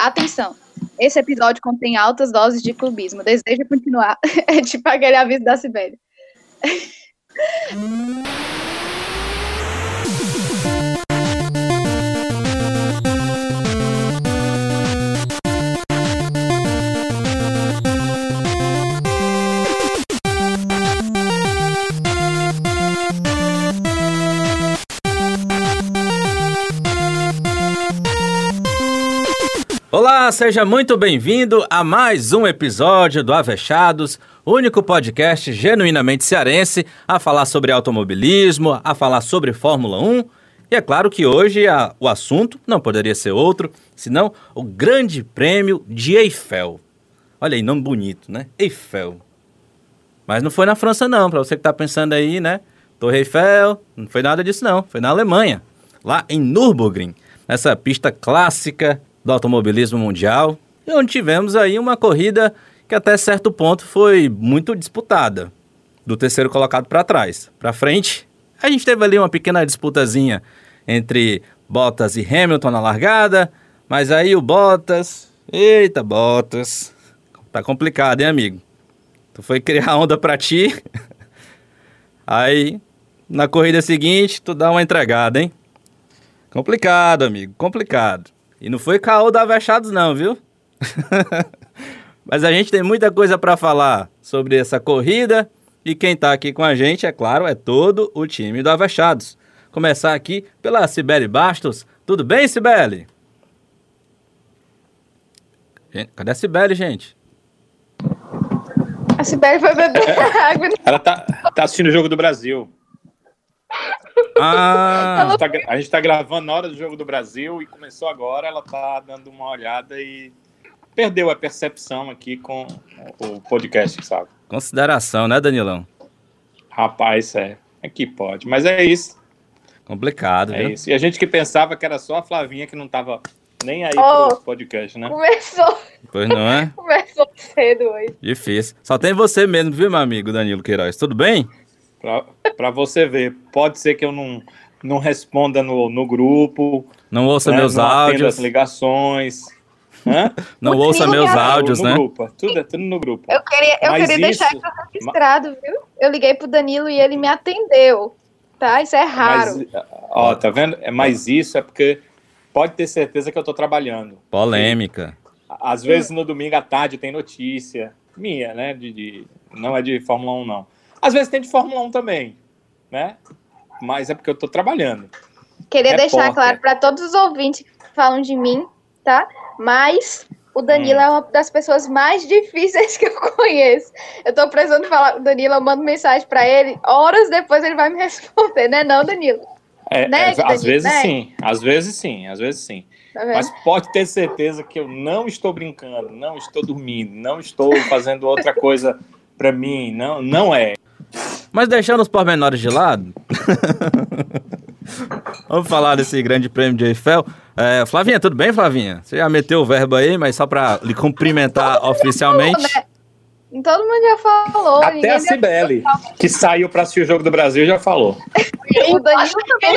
Atenção! Esse episódio contém altas doses de clubismo. Deseja continuar? É tipo aquele aviso da Sibéria. Olá, seja muito bem-vindo a mais um episódio do Avechados, único podcast genuinamente cearense a falar sobre automobilismo, a falar sobre Fórmula 1. E é claro que hoje a, o assunto não poderia ser outro, senão o Grande Prêmio de Eiffel. Olha aí, nome bonito, né? Eiffel. Mas não foi na França não, para você que está pensando aí, né? Torre Eiffel, não foi nada disso não, foi na Alemanha, lá em Nürburgring, nessa pista clássica do automobilismo mundial, onde tivemos aí uma corrida que até certo ponto foi muito disputada, do terceiro colocado para trás. Para frente, a gente teve ali uma pequena disputazinha entre Bottas e Hamilton na largada, mas aí o Bottas, eita Bottas, tá complicado, hein, amigo? Tu foi criar onda para ti. aí na corrida seguinte, tu dá uma entregada, hein? Complicado, amigo, complicado. E não foi caô da Avechados não, viu? Mas a gente tem muita coisa para falar sobre essa corrida e quem está aqui com a gente, é claro, é todo o time do Avechados. Começar aqui pela Cibele Bastos. Tudo bem, Cibele? Cadê a Cibele, gente? A Cibele foi beber água. Ela tá, tá assistindo o Jogo do Brasil. Ah, A gente, tá, a gente tá gravando na hora do Jogo do Brasil e começou agora, ela tá dando uma olhada e perdeu a percepção aqui com o podcast, sabe? consideração, né, Danilão? Rapaz, é. É que pode. Mas é isso. Complicado, É viu? isso. E a gente que pensava que era só a Flavinha que não tava nem aí Oh. pro podcast, né? Começou, Pois não é? começou cedo hoje. Difícil. Só tem você mesmo, viu, meu amigo Danilo Queiroz? Tudo bem? Pra, pra você ver. Pode ser que eu não, não responda no, no grupo. Não ouça né? meus não atenda áudios. as ligações. Hã? Não O ouça meus é áudios, no né? grupo. Tudo, é tudo no grupo. Eu queria, eu Mas queria deixar isso- isso registrado, viu? Eu liguei pro Danilo e ele me atendeu. Tá? Isso é raro. Mas, ó, tá vendo? É, mas isso é porque pode ter certeza que eu tô trabalhando. Polêmica. Às vezes no domingo à tarde tem notícia minha, né? De, de- não é de Fórmula 1, não. Às vezes tem de Fórmula 1 também, né? Mas é porque eu tô trabalhando. Queria repórter. deixar claro para todos os ouvintes que falam de mim, tá? Mas o Danilo Hum. é uma das pessoas mais difíceis que eu conheço. Eu tô precisando falar com o Danilo, eu mando mensagem para ele, horas depois ele vai me responder, né não, Danilo? É, Né, é, às vezes né? sim, às vezes sim, às vezes sim. Tá? Mas pode ter certeza que eu não estou brincando, não estou dormindo, não estou fazendo outra coisa para mim, não, não é. Mas deixando os pormenores de lado, vamos falar desse grande prêmio de Eiffel. É, Flavinha, tudo bem, Flavinha? Você já meteu o verbo aí, mas só para lhe cumprimentar oficialmente. né? Todo mundo já falou. Até a Cibele, que saiu para assistir o Jogo do Brasil, já falou. O Danilo também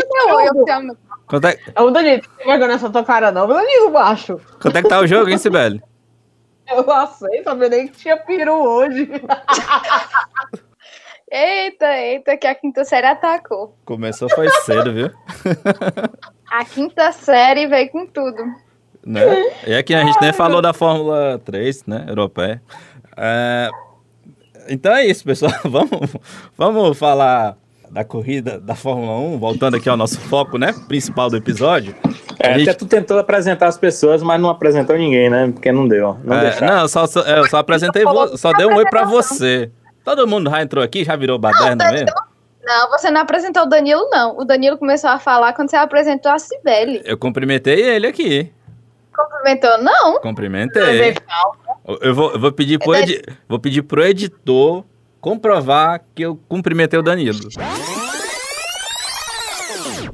chamo. Quanto é, Ô, Danilo, não tem vergonha nessa tua cara, não. Danilo, macho. quanto é que tá o jogo, hein, Sibeli? Eu não sei, sabia nem que tinha peru hoje. Eita, eita, que a quinta série atacou. Começou foi cedo, viu? A quinta série veio com tudo. Né? E aqui a gente nem falou da Fórmula 3, né, europeia. É, então é isso, pessoal. Vamos, vamos falar da corrida da Fórmula 1, voltando aqui ao nosso foco, né, principal do episódio. É, A gente- Até tu tentou apresentar as pessoas, mas não apresentou ninguém, né? Porque não deu. Não É, não, eu só, só- eu só apresentei, vo- só dei um oi pra você. Todo mundo já entrou aqui, já virou baderna mesmo? Não, você não apresentou o Danilo, não. O Danilo começou a falar quando você apresentou a Cibele. Eu cumprimentei ele aqui. Cumprimentou, não. Cumprimentei. Eu- vou, eu vou, pedir pro edi- vou pedir pro editor comprovar que eu cumprimentei o Danilo.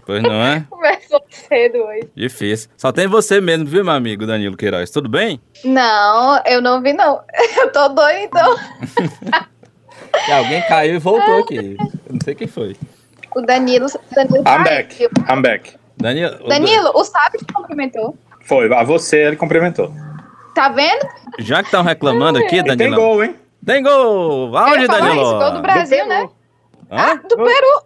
Pois não é? Começou cedo hoje. Difícil. Só tem você mesmo, viu, meu amigo Danilo Queiroz? Tudo bem? Não, eu não vi, não. Eu tô doida, então. Alguém caiu e voltou aqui. Eu não sei quem foi. O Danilo. o Danilo I'm back. I'm back. Danilo. o Danilo, o Sábio te cumprimentou. Foi, a você ele cumprimentou. Tá vendo? Já que estão reclamando aqui, E tem Danilo. gol, hein? Tem gol! Aonde, Danilo? isso, gol do Brasil, né? Hã? Do Peru.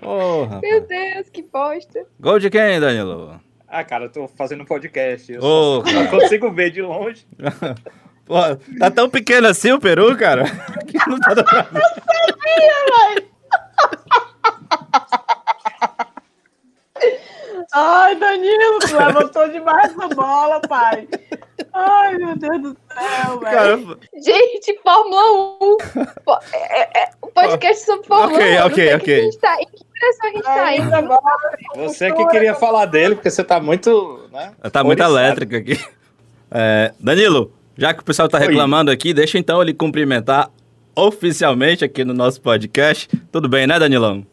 Porra. Meu Deus, que bosta. Gol de quem, Danilo? Ah, cara, eu tô fazendo um podcast. Eu Ô, só, só consigo ver de longe. Pô, tá tão pequeno assim o Peru, cara? Que não tá dando pra ver. Ai, Danilo, tu levantou demais a bola, pai. Ai, meu Deus do céu, velho. Gente, Fórmula 1. Pô, é- é- é um podcast sobre Fórmula Ok, 1. Eu não ok, sei ok. que a gente tá- em que direção a gente tá indo? Agora, Você que queria falar dele, porque você tá muito. Né, tá muito elétrica aqui. É, Danilo, já que o pessoal tá Oi. reclamando aqui, deixa então ele cumprimentar oficialmente aqui no nosso podcast. Tudo bem, né, Danilão?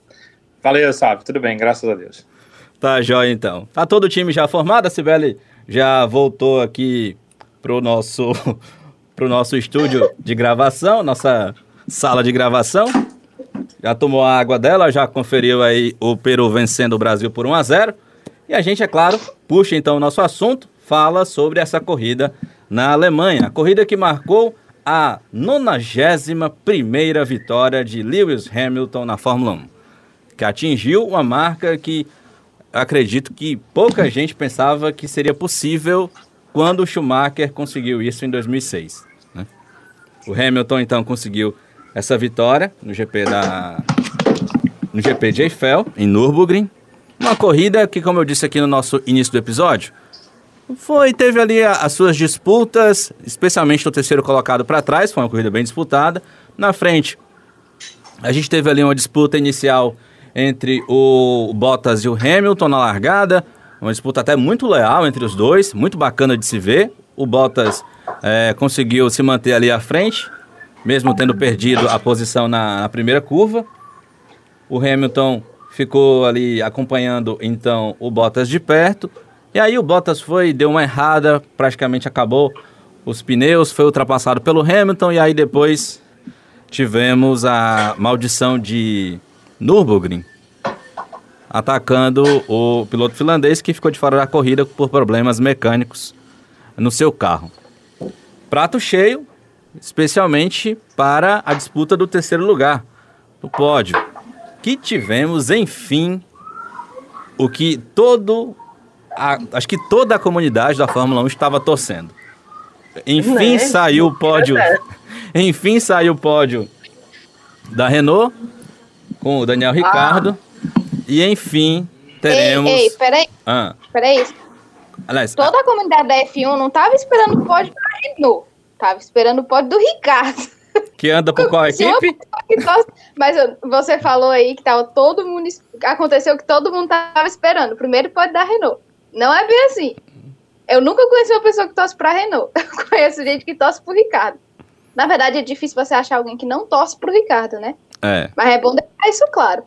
Valeu, sabe? Tudo bem, graças a Deus. Tá jóia, então. Tá todo o time já formado? A Sibeli já voltou aqui pro nosso, pro nosso estúdio de gravação, nossa sala de gravação. Já tomou a água dela, já conferiu aí o Peru vencendo o Brasil por 1 a 0 E a gente, é claro, puxa então o nosso assunto, fala sobre essa corrida na Alemanha. A corrida que marcou a 91ª vitória de Lewis Hamilton na Fórmula 1 que atingiu uma marca que acredito que pouca gente pensava que seria possível quando o Schumacher conseguiu isso em 2006. né? O Hamilton então conseguiu essa vitória no GP da no GP de Eiffel em Nürburgring, uma corrida que, como eu disse aqui no nosso início do episódio, foi teve ali a- as suas disputas, especialmente no terceiro colocado para trás, foi uma corrida bem disputada. Na frente, a gente teve ali uma disputa inicial entre o Bottas e o Hamilton na largada, uma disputa até muito leal entre os dois, muito bacana de se ver. O Bottas eh, conseguiu se manter ali à frente, mesmo tendo perdido a posição na, na primeira curva. O Hamilton ficou ali acompanhando então o Bottas de perto. E aí o Bottas foi, deu uma errada, praticamente acabou os pneus, foi ultrapassado pelo Hamilton e aí depois tivemos a maldição de Nürburgring atacando o piloto finlandês que ficou de fora da corrida por problemas mecânicos no seu carro. Prato cheio, especialmente para a disputa do terceiro lugar do pódio, que tivemos, enfim, o que todo a- acho que toda a comunidade da Fórmula 1 estava torcendo. Enfim Né? saiu o pódio. Enfim saiu o pódio da Renault com o Daniel Ricardo. E enfim teremos. Ei, ei, peraí, Ah, peraí. aliás, Toda a comunidade da F1 não tava esperando o pódio da Renault. Tava esperando o pódio do Ricardo. que anda por qual equipe? Mas você falou aí que tava todo mundo. Aconteceu que todo mundo tava esperando. Primeiro pódio da Renault. Não é bem assim. Eu nunca conheci uma pessoa que torce pra Renault. Eu conheço gente que torce pro Ricardo. Na verdade, é difícil você achar alguém que não torce pro Ricardo, né? É. Mas é bom deixar isso claro.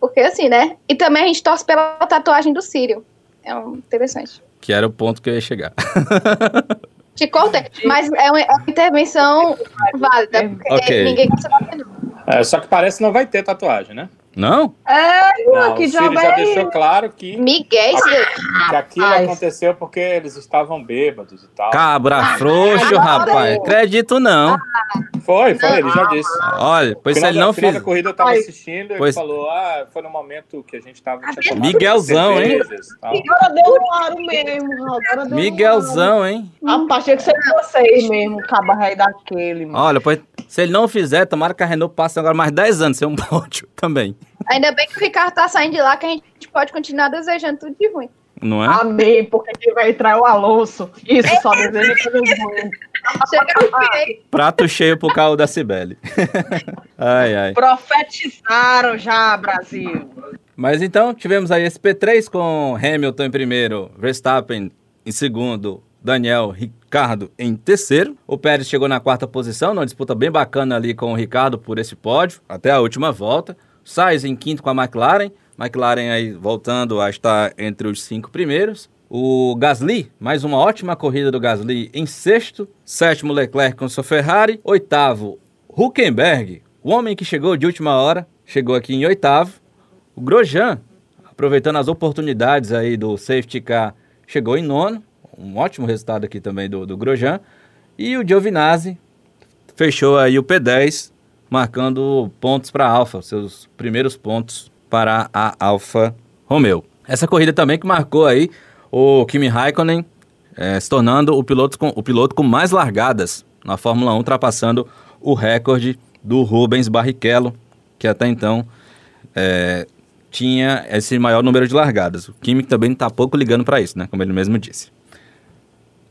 Porque assim, né? E também a gente torce pela tatuagem do Sírio. É um, interessante. Que era o ponto que eu ia chegar. Te cortei. Mas é uma, é uma intervenção válida. Porque Ok. ninguém gosta da Renault. É, só que parece que não vai ter tatuagem, né? Não? É, Não, que o Ciro já é deixou claro que, Miguel, isso daí. que aquilo Rapaz. aconteceu porque eles estavam bêbados e tal. Cabra frouxo, agora rapaz. eu- Acredito não. Foi, foi, ele já disse. Olha, pois se final ele não fiz. da corrida eu tava assistindo e Pois- ele falou: Ah, foi no momento que a gente tava. tomado Miguelzão, hein? cervejas. Agora deu um aro mesmo. Agora deu Miguelzão, hein? Um aro. Rapaz, tinha que ser vocês mesmo, caba rei daquele, mano. Olha, pois se ele não fizer, tomara que a Renault passe agora mais 10 anos sem um pódio também. Ainda bem que o Ricardo tá saindo de lá, que a gente pode continuar desejando tudo de ruim. Não é? Amém, porque quem vai entrar é o Alonso. Isso, só deseja coisa ruim. Chega no fim. Prato cheio pro carro da Cibele. ai, ai. Profetizaram já, Brasil. Mas então, tivemos aí esse P3 com Hamilton em primeiro, Verstappen em segundo, Daniel Ricardo em terceiro. O Pérez chegou na quarta posição, numa disputa bem bacana ali com o Ricardo por esse pódio, até a última volta. Sainz em quinto com a McLaren, McLaren aí voltando a estar entre os cinco primeiros. O Gasly, mais uma ótima corrida do Gasly em sexto. Sétimo, Leclerc com sua Ferrari. Oitavo, Huckenberg, o homem que chegou de última hora, chegou aqui em oitavo. O Grosjean, aproveitando as oportunidades aí do safety car, chegou em nono, um ótimo resultado aqui também do, do Grosjean. E o Giovinazzi fechou aí o P10, marcando pontos para a Alfa, seus primeiros pontos para a Alfa Romeo. Essa corrida também que marcou aí o Kimi Raikkonen, é, se tornando o piloto, com, o piloto com mais largadas na Fórmula 1, ultrapassando o recorde do Rubens Barrichello, que até então é, tinha esse maior número de largadas. O Kimi também está pouco ligando para isso, né? Como ele mesmo disse.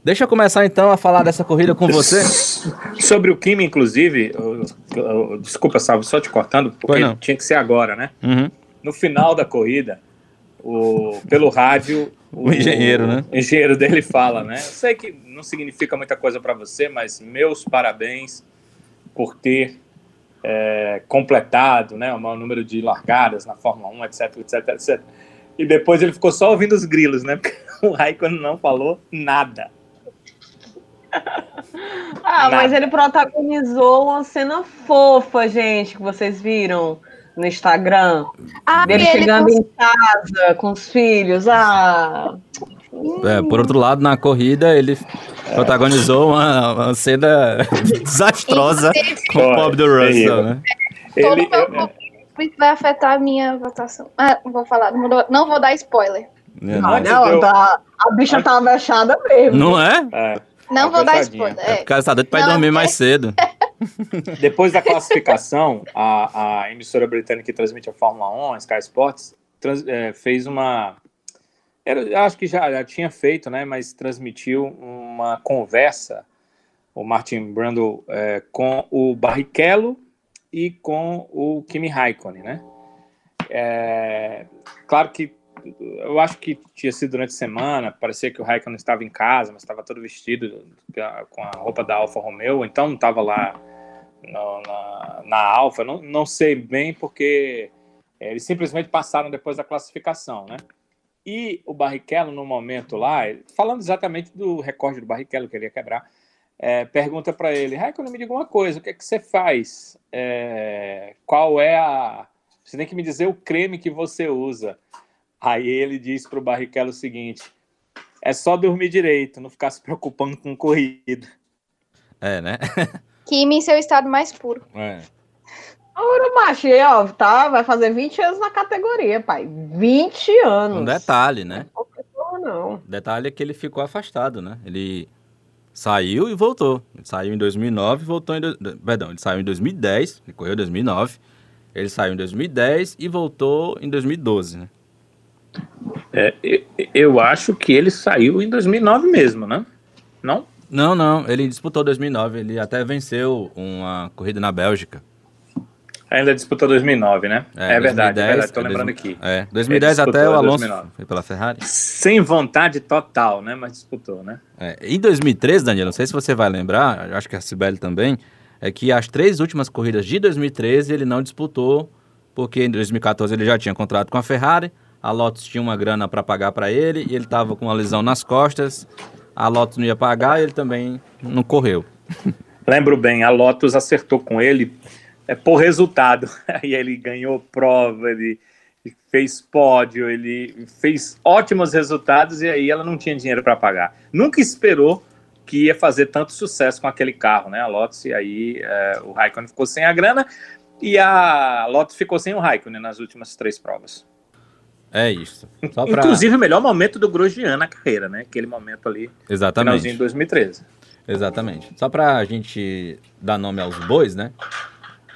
Deixa eu começar então a falar dessa corrida com você. Sobre o Kimi, inclusive, eu, eu, desculpa, Salvo, só te cortando, porque tinha que ser agora, né? Uhum. No final da corrida, o, pelo rádio, o, o engenheiro, né? O engenheiro dele fala, né? Eu sei que não significa muita coisa para você, mas meus parabéns por ter é, completado, né? O maior número de largadas na Fórmula 1, etc, etc, etc. E depois ele ficou só ouvindo os grilos, né? Porque o Raikkonen não falou nada. Ah, Nada. mas ele protagonizou uma cena fofa, gente, que vocês viram no Instagram. Ah, dele chegando cons... em casa com os filhos. Ah. É, por outro lado, na corrida, ele protagonizou uma, uma cena desastrosa com o Bob do Russell, né? Ele, Isso vai afetar a minha votação. Ah, vou falar, não vou, não vou dar spoiler. É, não, não, tá, a bicha tá vexada mesmo. Não é? É. Não vou dar spoiler. É. O cara está doido para dormir é mais cedo. Depois da classificação, a, a, emissora britânica que transmite a Fórmula 1, a Sky Sports, trans, é, fez uma. Era, acho que já, já tinha feito, né? Mas transmitiu uma conversa, o Martin Brundle, é, com o Barrichello e com o Kimi Raikkonen, né? É, claro que eu acho que tinha sido durante a semana, parecia que o Raikkonen estava em casa, mas estava todo vestido com a roupa da Alfa Romeo, então não estava lá no, na, na Alfa, não, não sei bem porque eles simplesmente passaram depois da classificação, né? E o Barrichello, no momento lá, falando exatamente do recorde do Barrichello que ele ia quebrar, é, pergunta para ele, Raikkonen, me diga uma coisa, o que é que você faz? É, qual é a... Você tem que me dizer o creme que você usa. Aí ele disse para o Barrichello o seguinte: é só dormir direito, não ficar se preocupando com corrida. É, né? Kimi em seu estado mais puro. É. Ora, macho, ó, tá, vai fazer 20 anos na categoria, pai. 20 anos. Um detalhe, né? Não, não. Detalhe é que ele ficou afastado, né? Ele saiu e voltou. Ele saiu em 2009 e voltou em... Do... Perdão, ele saiu em 2010, ele correu em 2009. Ele saiu em 2010 e voltou em 2012, né? É, eu acho que ele saiu em 2009 mesmo, né? Não? Não, não. Ele disputou 2009. Ele até venceu uma corrida na Bélgica. Ainda disputou 2009, né? É, é 2010, verdade, é verdade. Tô é lembrando aqui. É, 2010 até o Alonso 2009. foi pela Ferrari. Sem vontade total, né? Mas disputou, né? É, em 2013, Daniel, não sei se você vai lembrar, acho que a Sibeli também, é que as três últimas corridas de 2013 ele não disputou, porque em 2014 ele já tinha contrato com a Ferrari, a Lotus tinha uma grana para pagar para ele e ele estava com uma lesão nas costas. A Lotus não ia pagar e ele também não correu. Lembro bem, a Lotus acertou com ele é, por resultado. Aí ele ganhou prova, ele fez pódio, ele fez ótimos resultados e aí ela não tinha dinheiro para pagar. Nunca esperou que ia fazer tanto sucesso com aquele carro, né? A Lotus, e aí é, o Raikkonen ficou sem a grana e a Lotus ficou sem o Raikkonen nas últimas três provas. É isso. Pra... Inclusive o melhor momento do Grosjean na carreira, né? Aquele momento ali, Exatamente. finalzinho de 2013. Exatamente. Só para a gente dar nome aos bois, né?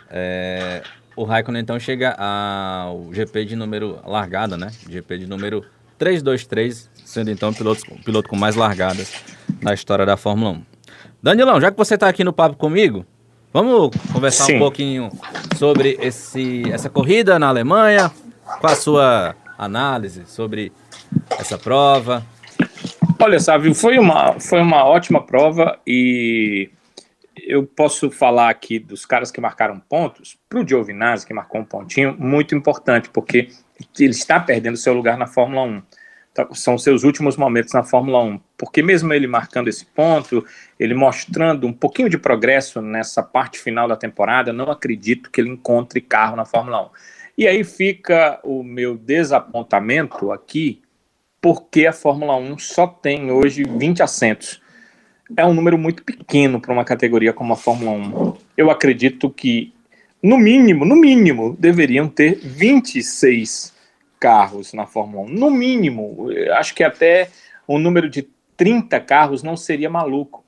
É... O Raikkonen então chega ao GP de número largada, né? GP de número 323, sendo então o piloto, o piloto com mais largadas na história da Fórmula 1. Danilão, já que você está aqui no papo comigo, vamos conversar Sim. um pouquinho sobre esse, essa corrida na Alemanha, com a sua análise sobre essa prova? Olha, Sávio, foi uma, foi uma ótima prova e eu posso falar aqui dos caras que marcaram pontos, para o Giovinazzi, que marcou um pontinho, muito importante, porque ele está perdendo seu lugar na Fórmula 1. Então, são seus últimos momentos na Fórmula 1. Porque mesmo ele marcando esse ponto, ele mostrando um pouquinho de progresso nessa parte final da temporada, não acredito que ele encontre carro na Fórmula 1. E aí fica o meu desapontamento aqui porque a Fórmula 1 só tem hoje 20 assentos. É um número muito pequeno para uma categoria como a Fórmula 1. Eu acredito que, no mínimo, no mínimo, deveriam ter 26 carros na Fórmula 1. No mínimo, acho que até um número de 30 carros não seria maluco.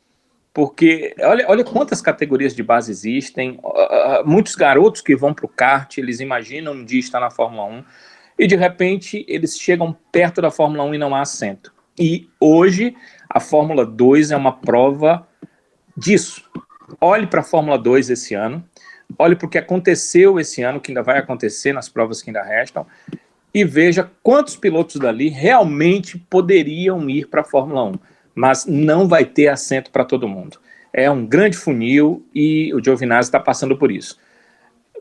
Porque olha, olha quantas categorias de base existem, uh, muitos garotos que vão para o kart, eles imaginam um dia estar na Fórmula 1, e de repente eles chegam perto da Fórmula 1 e não há assento. E hoje a Fórmula 2 é uma prova disso. Olhe para a Fórmula 2 esse ano, olhe para o que aconteceu esse ano, que ainda vai acontecer nas provas que ainda restam, e veja quantos pilotos dali realmente poderiam ir para a Fórmula 1, mas não vai ter assento para todo mundo. É um grande funil e o Giovinazzi está passando por isso.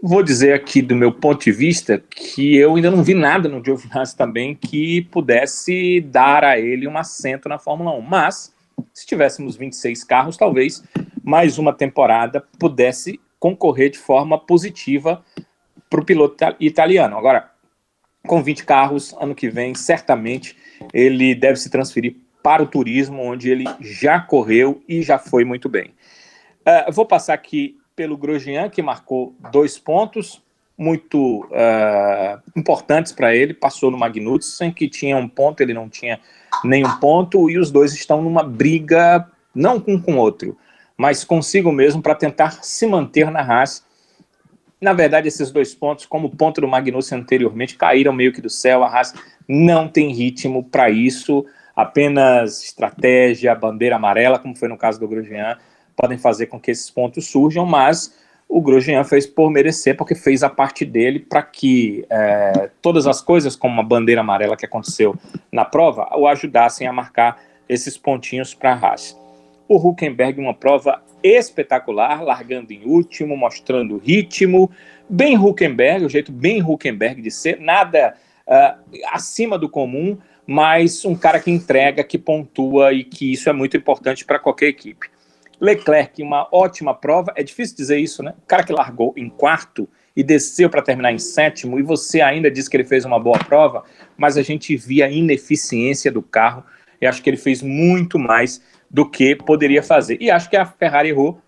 Vou dizer aqui do meu ponto de vista que eu ainda não vi nada no Giovinazzi também que pudesse dar a ele um assento na Fórmula 1, mas se tivéssemos 26 carros, talvez mais uma temporada pudesse concorrer de forma positiva para o piloto italiano. Agora, com 20 carros, ano que vem, certamente ele deve se transferir para o turismo, onde ele já correu e já foi muito bem. Uh, vou passar aqui pelo Grosjean, que marcou dois pontos muito uh, importantes para ele. Passou no Magnussen, que tinha um ponto, ele não tinha nenhum ponto, e os dois estão numa briga, não um com o outro, mas consigo mesmo para tentar se manter na raça na verdade, esses dois pontos, como o ponto do Magnussen anteriormente, caíram meio que do céu. A Haas não tem ritmo para isso, apenas estratégia, bandeira amarela, como foi no caso do Grosjean, podem fazer com que esses pontos surjam, mas o Grosjean fez por merecer, porque fez a parte dele para que é, todas as coisas, como a bandeira amarela que aconteceu na prova, o ajudassem a marcar esses pontinhos para a Haas. O Huckenberg, uma prova espetacular, largando em último, mostrando ritmo, bem Huckenberg, o jeito bem Huckenberg de ser, nada uh, acima do comum, mas um cara que entrega, que pontua e que isso é muito importante para qualquer equipe. Leclerc, uma ótima prova, é difícil dizer isso, né? O cara que largou em quarto e desceu para terminar em sétimo, e você ainda diz que ele fez uma boa prova, mas a gente via a ineficiência do carro, e acho que ele fez muito mais do que poderia fazer. E acho que a Ferrari errou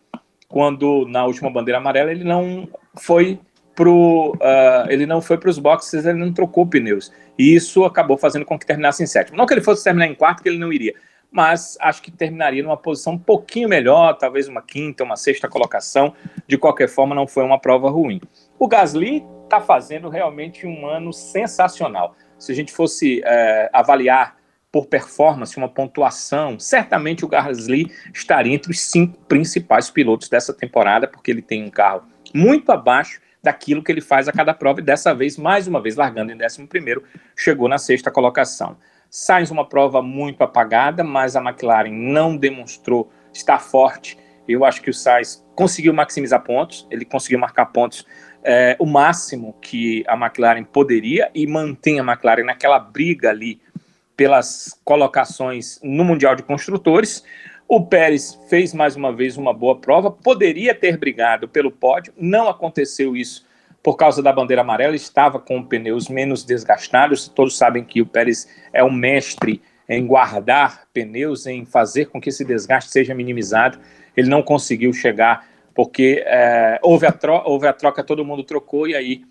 quando na última bandeira amarela ele não foi pro uh, ele não foi para os boxes, ele não trocou pneus. E isso acabou fazendo com que terminasse em sétimo. Não que ele fosse terminar em quarto, que ele não iria, mas acho que terminaria numa posição um pouquinho melhor, talvez uma quinta, uma sexta colocação. De qualquer forma, não foi uma prova ruim. O Gasly está fazendo realmente um ano sensacional. Se a gente fosse uh, avaliar por performance, uma pontuação, certamente o Gasly estaria entre os cinco principais pilotos dessa temporada, porque ele tem um carro muito abaixo daquilo que ele faz a cada prova, e dessa vez, mais uma vez, largando em 11 chegou na sexta colocação. Sainz uma prova muito apagada, mas a McLaren não demonstrou estar forte. Eu acho que o Sainz conseguiu maximizar pontos, ele conseguiu marcar pontos é, o máximo que a McLaren poderia e mantém a McLaren naquela briga ali pelas colocações no Mundial de Construtores. O Pérez fez mais uma vez uma boa prova, poderia ter brigado pelo pódio, não aconteceu isso por causa da bandeira amarela, estava com pneus menos desgastados. Todos sabem que o Pérez é um mestre em guardar pneus, em fazer com que esse desgaste seja minimizado. Ele não conseguiu chegar porque é, houve, a houve a troca, todo mundo trocou e aí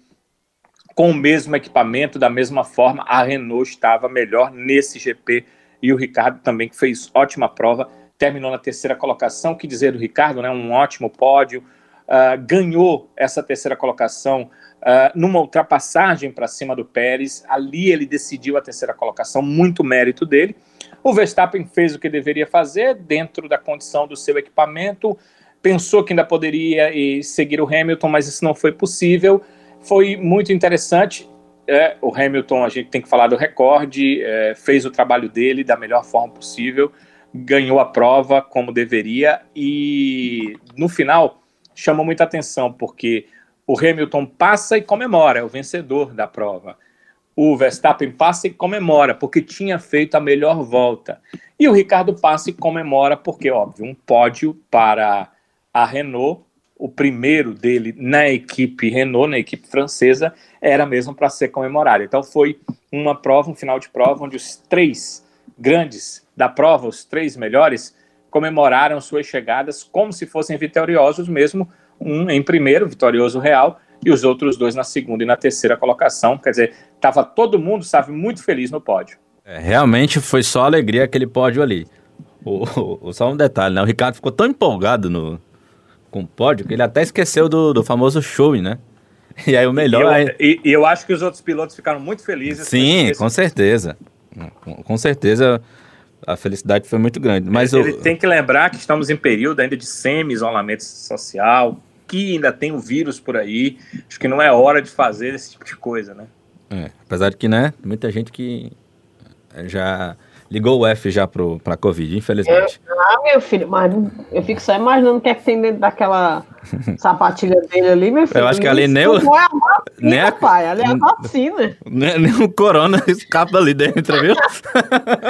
com o mesmo equipamento, da mesma forma, a Renault estava melhor nesse GP e o Ricardo também, que fez ótima prova, terminou na terceira colocação. que dizer do Ricardo, né? Um ótimo pódio, uh, ganhou essa terceira colocação uh, numa ultrapassagem para cima do Pérez. Ali ele decidiu a terceira colocação, muito mérito dele. O Verstappen fez o que deveria fazer dentro da condição do seu equipamento, pensou que ainda poderia seguir o Hamilton, mas isso não foi possível foi muito interessante. É, o Hamilton, a gente tem que falar do recorde, é, fez o trabalho dele da melhor forma possível, ganhou a prova como deveria e no final chamou muita atenção porque o Hamilton passa e comemora, é o vencedor da prova. O Verstappen passa e comemora porque tinha feito a melhor volta. E o Ricardo passa e comemora porque, óbvio, um pódio para a Renault o primeiro dele na equipe Renault, na equipe francesa, era mesmo para ser comemorado. Então foi uma prova, um final de prova, onde os três grandes da prova, os três melhores, comemoraram suas chegadas como se fossem vitoriosos mesmo, um em primeiro, vitorioso real, e os outros dois na segunda e na terceira colocação. Quer dizer, estava todo mundo, sabe, muito feliz no pódio. É, realmente foi só alegria aquele pódio ali. O, o, só um detalhe, né? O Ricardo ficou tão empolgado no, com o pódio que ele até esqueceu do, do famoso show, né? E aí o melhor. E eu, é... e, e eu acho que os outros pilotos ficaram muito felizes. Sim, com certeza. Com, certeza a felicidade foi muito grande. Mas ele, ele tem que lembrar que estamos em período ainda de semi-isolamento social, que ainda tem o vírus por aí. Acho que não é hora de fazer esse tipo de coisa, né? É, apesar de que, né, muita gente que já ligou o F já pro, pra Covid, infelizmente. Eu, ah, meu filho, mas eu fico só imaginando o que é que tem dentro daquela sapatilha dele ali, meu filho. Eu acho que ali nem o... É a vacina, nem a... pai, ali é a vacina. Nem, nem o corona escapa ali dentro, viu?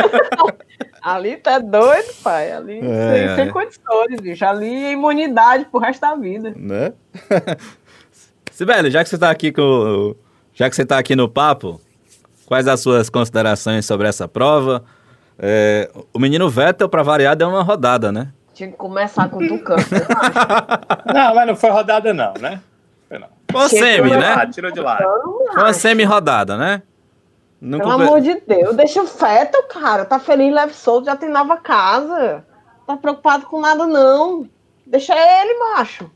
ali tá doido, pai, ali é, sem, é. condições, bicho. Ali é imunidade pro resto da vida. Né? Sibeli, já que você tá aqui com... Já que você tá aqui no papo, quais as suas considerações sobre essa prova? É, o menino Vettel, para variar, deu uma rodada, né? Tinha que começar com o Tucano. não, mas não foi rodada, não, né? Foi não. Foi uma semi, né? Ah, tirou de lado. Foi uma semi-rodada, né? Não Pelo amor de Deus, deixa o Vettel, cara. Tá feliz, leve solto, já tem nova casa. Tá preocupado com nada, não. Deixa ele, macho.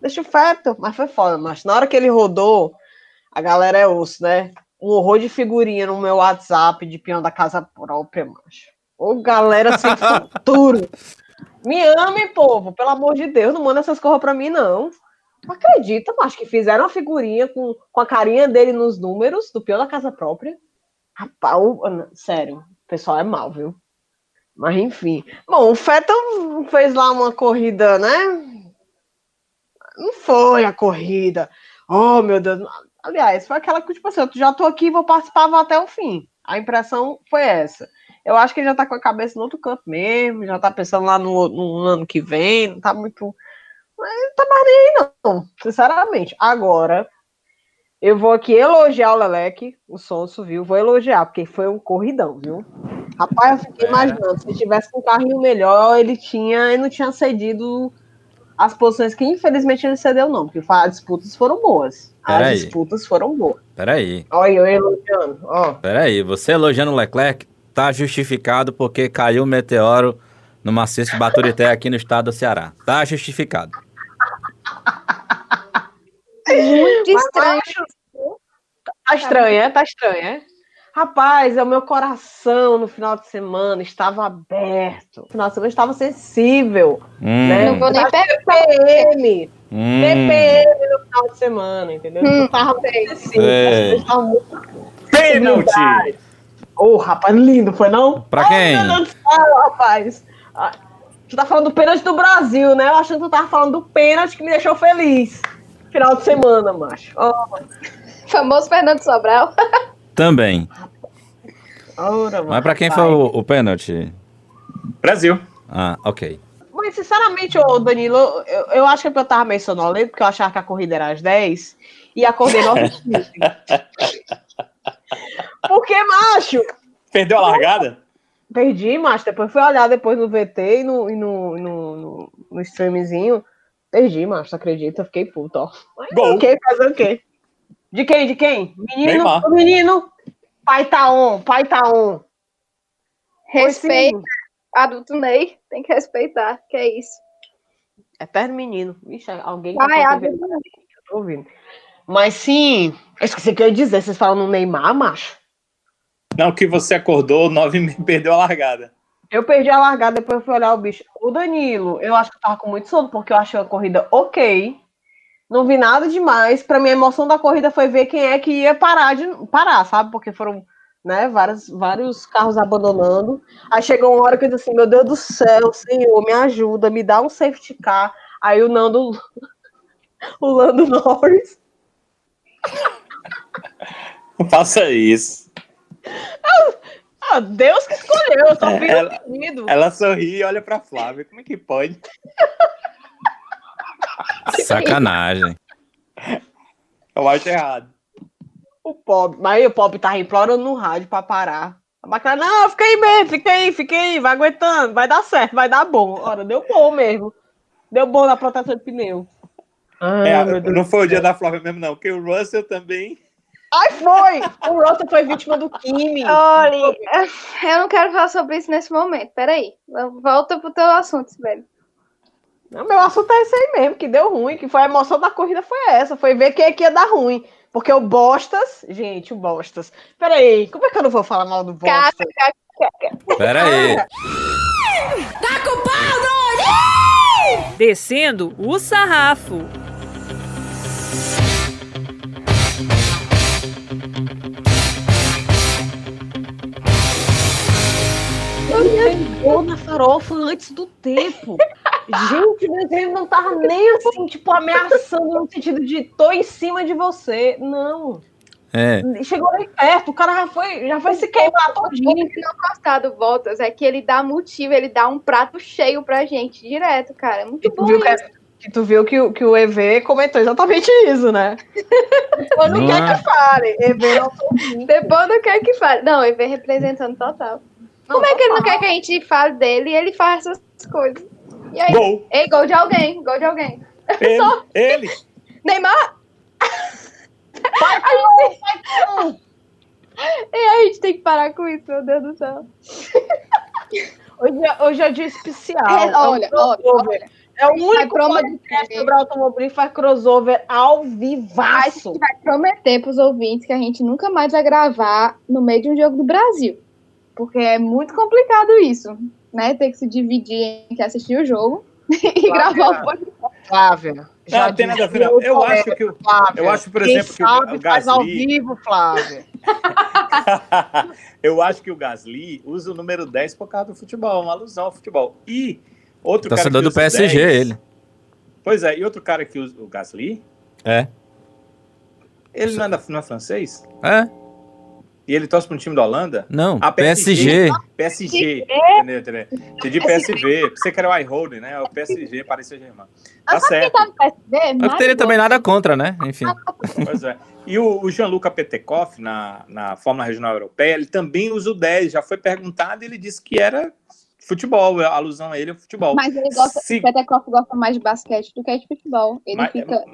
Deixa o Vettel. Mas foi foda, macho. Na hora que ele rodou, a galera é osso, né? Um horror de figurinha no meu WhatsApp de peão da casa própria, macho. Ô, galera sem futuro. Me ame, povo, pelo amor de Deus, não manda essas coisas pra mim, não. Não acredita, macho, que fizeram uma figurinha com, com a carinha dele nos números do peão da casa própria. Rapaz, sério, o pessoal é mal, viu? Mas enfim. Bom, o Fettel fez lá uma corrida, né? Não foi a corrida. Oh, meu Deus. Aliás, foi aquela que, tipo assim, eu já tô aqui, vou participar vou até o fim. A impressão foi essa. Eu acho que ele já tá com a cabeça no outro canto mesmo, já tá pensando lá no, no ano que vem, não tá muito. Mas não tá mais nem aí, não, sinceramente. Agora, eu vou aqui elogiar o Leleque, o Sonso, viu? Vou elogiar, porque foi um corridão, viu? Rapaz, eu fiquei é. imaginando, se tivesse um carrinho melhor, ele tinha, ele não tinha cedido as posições que infelizmente ele cedeu, não, porque as disputas foram boas. Pera as aí. disputas foram boas. Peraí. Olha, eu elogiando. Ó. Peraí, você elogiando o Leclerc tá justificado porque caiu um meteoro no maciço de Baturité aqui no estado do Ceará. Tá justificado. Muito estranho. Tá estranho, é? Tá estranho, é? Rapaz, é o meu coração no final de semana estava aberto. No final de semana estava sensível. Hum. Né? Não vou nem TPM. Hum. TPM no final de semana, entendeu? Hum. Eu tava sensível. É. Pênalti! Ô, oh, rapaz, lindo, foi não? Pra quem? Meu Deus do céu, rapaz. Ah, tu tá falando do pênalti do Brasil, né? Eu achando que tu tava falando do pênalti que me deixou feliz. Final de semana, macho. Oh. Famoso Fernando Sobral. Também. Ora, Mas pra quem foi o, o pênalti? Brasil. Ah, ok. Mas, sinceramente, ô Danilo, eu, eu acho que eu tava meio sonolento, porque eu achava que a corrida era às 10 e acordei 9 Porque, macho. Perdeu a largada? Perdi, macho. Depois fui olhar depois no VT e no, e no, no, no, no streamzinho. Perdi, macho, acredita? Fiquei puto, ó. Gol. Ok, fazer o quê? De quem? De quem? Menino, Neymar. menino. Pai tá on, pai tá on. Respeita. Adulto Ney, tem que respeitar, que é isso. Eterno menino. Vixe, alguém que Ai, adulto Ney. Eu tô ouvindo. Mas sim, eu esqueci o que eu ia dizer. Vocês falam no Neymar, macho? Não, que você acordou, nove e perdeu a largada. Eu perdi a largada, depois eu fui olhar o bicho. O Danilo, eu acho que eu tava com muito sono, porque eu achei a corrida ok. Não vi nada demais. Para mim, a emoção da corrida foi ver quem é que ia parar de parar, sabe? Porque foram né, vários, vários carros abandonando. Aí chegou uma hora que eu disse assim: Meu Deus do céu, Senhor, me ajuda, me dá um safety car. Aí o Nando, o Lando Norris. Não faça isso. Ah, Deus que escolheu, eu só fiz ela, ela sorri e olha para Flávia. Como é que pode? Sacanagem. Eu acho errado. O pobre. Mas aí o pobre tava implorando no rádio pra parar. A bacana, não, fica aí mesmo, fica aí, fica aí, vai aguentando, vai dar certo, vai dar bom. Ora, deu bom mesmo. Deu bom na proteção de pneu. Ai, é, não foi o dia da Flávia mesmo, não, porque o Russell também. Ai, foi! O Russell foi vítima do Kimi. Olha, eu não quero falar sobre isso nesse momento. Peraí. Volta pro teu assunto, velho. Não, meu assunto é esse aí mesmo, que deu ruim, que foi a emoção da corrida foi essa, foi ver quem é que ia dar ruim. Porque o Bostas, gente, o Bostas. Peraí, como é que eu não vou falar mal do Bostas? Peraí. Tá com pau, Descendo o sarrafo. Pegou na farofa antes do tempo. Gente, mas ele não tava nem assim, tipo, ameaçando no sentido de tô em cima de você. Não. É. Chegou aí perto, o cara já foi, já foi se queimar todinho. O que não gostar do Voltas é que ele dá motivo, ele dá um prato cheio pra gente direto, cara. É muito bom. Viu que, que, tu viu que, que o EV comentou exatamente isso, né? Depois não, não quer é. que fale. EV não Depois não quer que fale. Não, EV representando total. Não, Como é que ele não quer que a gente fale dele e ele faz essas coisas? E aí? Gol. Ei, gol de alguém, gol de alguém. Ele. Só... ele. Neymar. Vai, a gente... E a gente tem que parar com isso, meu Deus do céu. Hoje, é, hoje é dia especial. É, olha, é um olha, olha. É o único podcast sobre automobilismo faz crossover ao vivaço. A gente vai prometer para os ouvintes que a gente nunca mais vai gravar no meio de um jogo do Brasil. Porque é muito complicado isso, né? Ter que se dividir entre assistir o jogo e gravar o podcast. Flávia. Já não, tem nada a ver. Eu, eu acho que o, eu acho, por exemplo, que o, o Gasly ao vivo, Flávia. eu acho que o Gasly usa o número 10 por causa do futebol, uma alusão ao futebol. E outro tá usa do PSG 10, ele. Pois é, e outro cara que usa o Gasly? É. Ele não é, não é francês? É. E ele torce para um time da Holanda? Não, a PSG. PSG. Entendeu, entendeu? Entendi PSV. Você que era o iHolding, né? O PSG, Paris Saint-Germain. Tá certo. Tá PSG, não teria também nada contra, né? Enfim. Pois é. E o, o Gianluca Petekoff, na, na Fórmula Regional Europeia, ele também usa o 10. Já foi perguntado e ele disse que era futebol, a alusão a ele é futebol. Mas ele gosta, Se... o Petekoff gosta mais de basquete do que de futebol. Ele Mas, fica...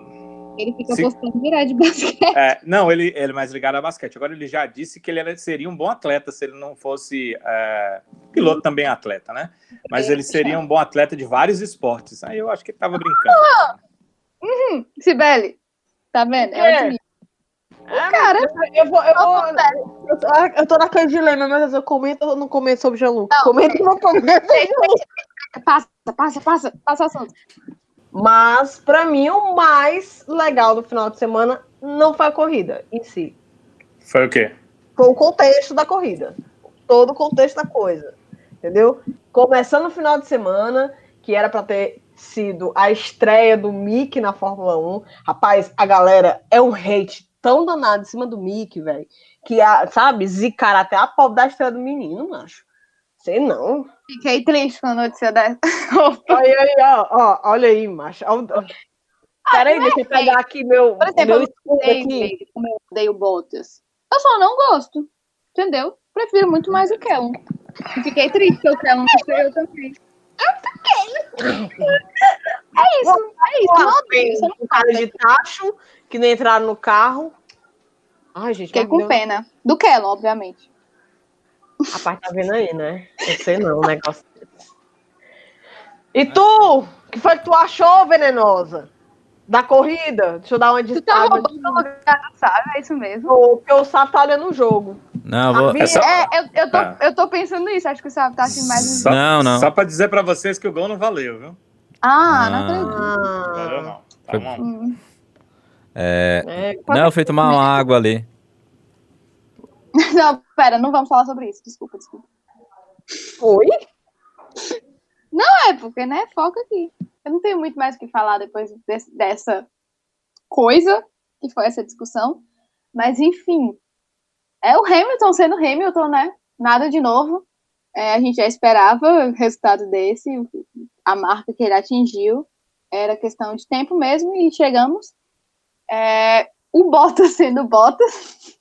Ele fica Se... postando direto de basquete. É, não, ele, ele é mais ligado a basquete. Agora ele já disse que ele era, seria um bom atleta se ele não fosse é, piloto também atleta, né? Mas ele seria um bom atleta de vários esportes. Aí eu acho que ele tava brincando. Ah, uhum. Sibeli, tá vendo? É, é. É, cara, eu vou, eu vou. Eu tô, eu tô naquele dilema, mas eu comento ou não comento sobre o Jean-Luc? Comento ou não comento? Passa, passa, passa, passa o assunto. Mas, para mim, o mais legal do final de semana não foi a corrida em si. Foi o quê? Foi o contexto da corrida. Todo o contexto da coisa. Entendeu? Começando o final de semana, que era para ter sido a estreia do Mick na Fórmula 1. Rapaz, a galera é um hate tão danado em cima do Mick, velho, que, a, sabe, zicar até a pobre da estreia do menino, macho. Sei não. Fiquei triste com a notícia dessa. olha aí, ó, ó, olha aí, macho. Peraí, deixa eu pegar aqui meu, Por exemplo, meu escudo aqui. Como eu odeio Bottas. Eu só não gosto, entendeu? Prefiro muito mais o Kellen. Fiquei triste que o Kellen não estreou também. É isso, é isso. Não odeio, só não cara de tacho que nem entraram no carro. Ai, gente. Fiquei com deu... pena. Do Kellen, obviamente. Rapaz, tá vendo aí, né? Não sei não, o negócio. E tu? O que foi que tu achou, venenosa? Da corrida? Deixa eu dar uma de tá sabe? É isso mesmo. Porque o Sábio tá olhando o jogo. Não, vou... é, só... é eu, eu, tô, ah. eu tô pensando nisso. Acho que o Sábio tá assim mais. Só, não, não. Só pra dizer pra vocês que o gol não valeu, viu? Ah, ah. não acredito. Ah. Valeu, não. Tá bom. Hum. É... é não, eu fui tomar uma água ali. Não, pera, não vamos falar sobre isso. Desculpa, desculpa. Oi? Não é, porque, né? Foca aqui. Eu não tenho muito mais o que falar depois desse, dessa coisa que foi essa discussão. Mas, enfim. É o Hamilton sendo Hamilton, né? Nada de novo. É, a gente já esperava o resultado desse, a marca que ele atingiu. Era questão de tempo mesmo e chegamos. É, o Bottas sendo Bottas,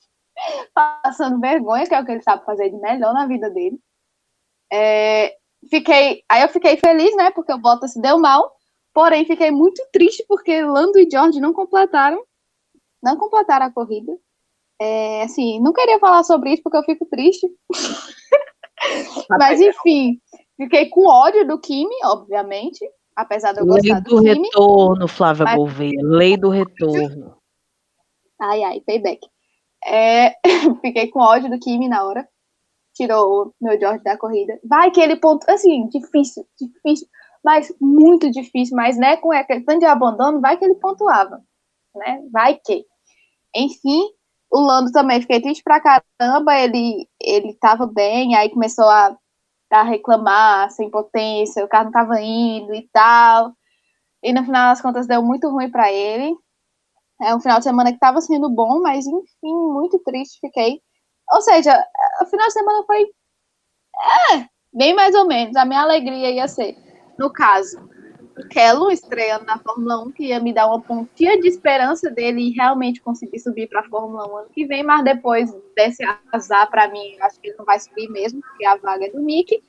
passando vergonha, que é o que ele sabe fazer de melhor na vida dele. É, fiquei, aí eu fiquei feliz, né, porque o Bottas se deu mal, porém fiquei muito triste porque Lando e George não completaram, não completaram a corrida. É, assim, não queria falar sobre isso porque eu fico triste. Mas enfim, fiquei com ódio do Kimi, obviamente, apesar de eu Lei gostar do, do Kimi. retorno, Flávia Mas- Gouveia. Lei do retorno. Ai, ai, payback. É, fiquei com ódio do Kimi na hora. Tirou o meu George da corrida. Vai que ele ponto. Assim, difícil, difícil. Mas muito difícil. Mas, né, com aquele tanto de abandono, vai que ele pontuava. Né? Vai que. Enfim, o Lando também, fiquei triste pra caramba. Ele, ele tava bem, aí começou a, a reclamar, sem potência, o carro não tava indo e tal. E no final das contas deu muito ruim pra ele. É um final de semana que estava sendo bom, mas enfim, muito triste fiquei. Ou seja, o final de semana foi é, bem mais ou menos. A minha alegria ia ser, no caso, o Kellum estreando na Fórmula 1, que ia me dar uma pontinha de esperança dele realmente conseguir subir para a Fórmula 1 ano que vem, mas depois desse azar para mim, acho que ele não vai subir mesmo, porque a vaga é do Mick.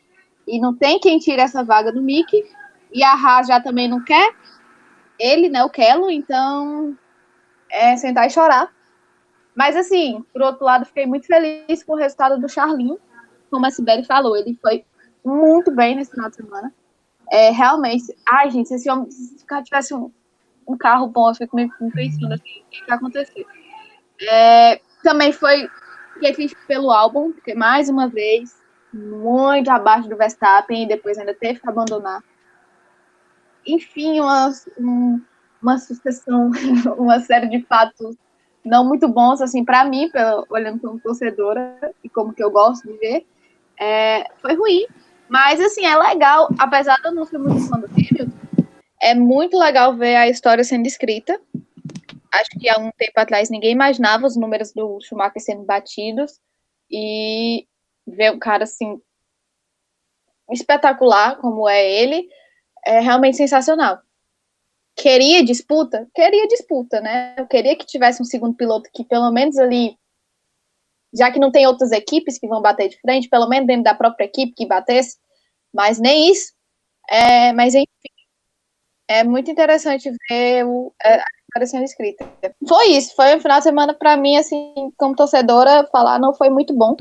E não tem quem tire essa vaga do Mick. E a Haas já também não quer. Ele, né, o Kellum, então é sentar e chorar. Mas, assim, por outro lado, fiquei muito feliz com o resultado do Charlinho. Como a Sibeli falou, ele foi muito bem nesse final de semana. É, realmente, ai, gente, se esse homem se tivesse um, um carro bom, eu fico me, me pensando assim, o que vai acontecer. É, também foi, fiquei triste pelo álbum, porque mais uma vez, muito abaixo do Verstappen, e depois ainda teve que abandonar. Enfim, um, uma sucessão, uma série de fatos não muito bons, assim, para mim, olhando como torcedora e como que eu gosto de ver, é, foi ruim. Mas, assim, é legal, apesar de eu não ser muito fã do Hamilton, é muito legal ver a história sendo escrita. Acho que há um tempo atrás ninguém imaginava os números do Schumacher sendo batidos e ver um cara, assim, espetacular como é ele, é realmente sensacional queria disputa? Queria disputa, né? Eu queria que tivesse um segundo piloto que pelo menos ali, já que não tem outras equipes que vão bater de frente, pelo menos dentro da própria equipe que batesse, mas nem isso. É, mas enfim, é muito interessante ver o, é, a história sendo escrita. Foi isso, foi um final de semana para mim, assim, como torcedora, falar não foi muito bom.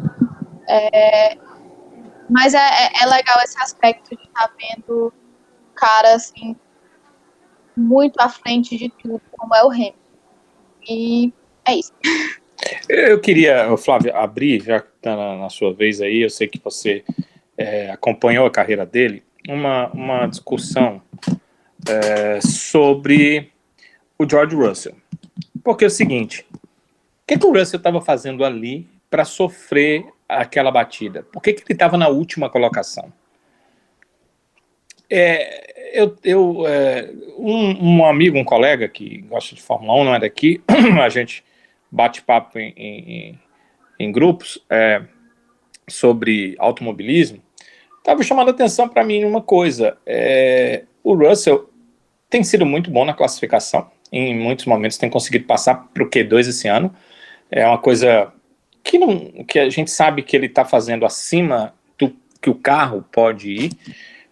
É, mas é, é, é legal esse aspecto de estar tá vendo cara assim muito à frente de tudo, como é o Hamilton. E é isso. Eu queria, Flávio, abrir, já que está na, na, sua vez aí, eu sei que você é, acompanhou a carreira dele, uma, uma discussão é, sobre o George Russell. Porque é o seguinte, o que, que o Russell estava fazendo ali para sofrer aquela batida? Por que, que ele estava na última colocação? É, eu, eu é, um, um, amigo, um colega que gosta de Fórmula 1, não é daqui, a gente bate papo em, em, em grupos é, sobre automobilismo, estava chamando a atenção para mim uma coisa. É, o Russell tem sido muito bom na classificação, em muitos momentos tem conseguido passar para o Q2 esse ano. É uma coisa que, não, que a gente sabe que ele está fazendo acima do que o carro pode ir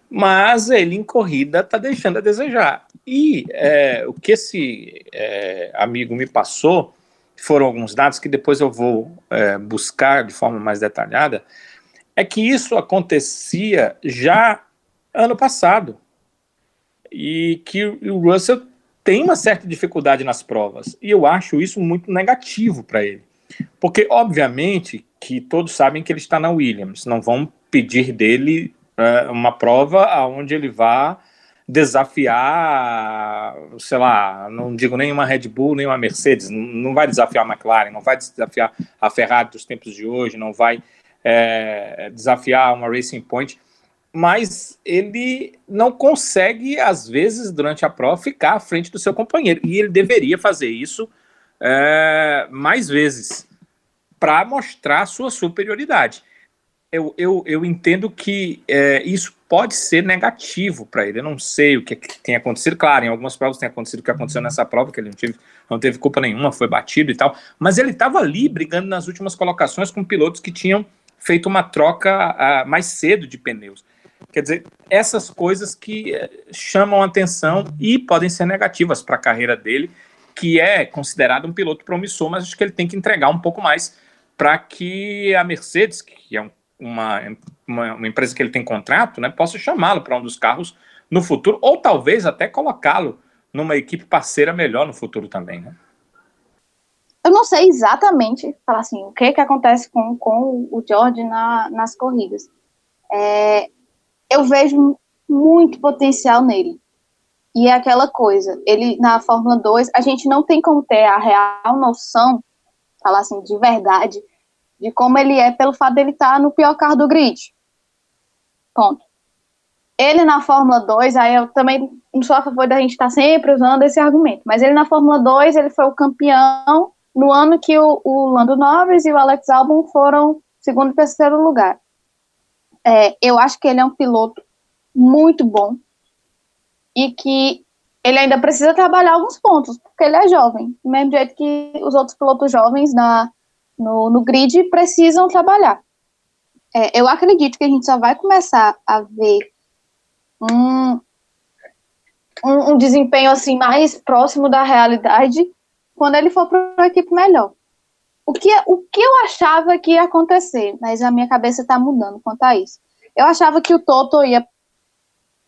mas ele em corrida está deixando a desejar. E é, o que esse é, amigo me passou foram alguns dados que depois eu vou é, buscar de forma mais detalhada. É que isso acontecia já ano passado e que o Russell tem uma certa dificuldade nas provas e eu acho isso muito negativo para ele, porque obviamente que todos sabem que ele está na Williams, não vão pedir dele uma prova onde ele vá desafiar, sei lá, não digo nem uma Red Bull, nem uma Mercedes, não vai desafiar a McLaren, não vai desafiar a Ferrari dos tempos de hoje, não vai é, desafiar uma Racing Point, mas ele não consegue, às vezes, durante a prova, ficar à frente do seu companheiro, e ele deveria fazer isso é, mais vezes para mostrar sua superioridade eu, eu, eu entendo que é, isso pode ser negativo para ele. Eu não sei o que, que, tem acontecido. Claro, em algumas provas tem acontecido o que aconteceu nessa prova, que ele não teve, não teve culpa nenhuma, foi batido e tal. Mas ele estava ali brigando nas últimas colocações com pilotos que tinham feito uma troca uh, mais cedo de pneus. Quer dizer, essas coisas que uh, chamam atenção e podem ser negativas para a carreira dele, que é considerado um piloto promissor, mas acho que ele tem que entregar um pouco mais para que a Mercedes, que é um uma, uma, uma empresa que ele tem contrato, né, possa chamá-lo para um dos carros no futuro, ou talvez até colocá-lo numa equipe parceira melhor no futuro também, né? Eu não sei exatamente falar assim, o que que acontece com, com o George na, nas corridas. É, eu vejo muito potencial nele. E é aquela coisa, ele na Fórmula 2, a gente não tem como ter a real noção, falar assim, de verdade, de como ele é pelo fato dele estar tá no pior carro do grid. Ponto. Ele na Fórmula 2, aí eu também não sou a favor da gente estar tá sempre usando esse argumento, mas ele na Fórmula 2, ele foi o campeão no ano que o, o Lando Norris e o Alex Albon foram segundo e terceiro lugar. É, eu acho que ele é um piloto muito bom e que ele ainda precisa trabalhar alguns pontos, porque ele é jovem, do mesmo jeito que os outros pilotos jovens na, no, no grid precisam trabalhar. É, eu acredito que a gente só vai começar a ver um, um, um, desempenho assim mais próximo da realidade quando ele for para uma equipe melhor. O que, o que eu achava que ia acontecer, mas a minha cabeça está mudando quanto a isso. Eu achava que o Toto ia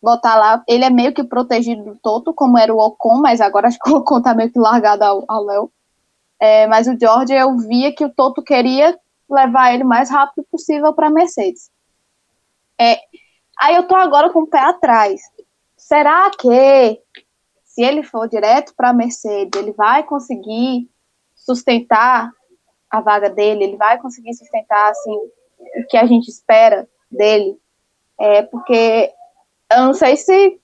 botar lá, ele é meio que protegido do Toto, como era o Ocon, mas agora acho que o Ocon tá meio que largado ao Léo. É, mas o George, eu via que o Toto queria levar ele o mais rápido possível para a Mercedes. É, aí eu tô agora com o pé atrás. Será que se ele for direto para a Mercedes, ele vai conseguir sustentar a vaga dele? Ele vai conseguir sustentar assim o que a gente espera dele? É porque eu não sei se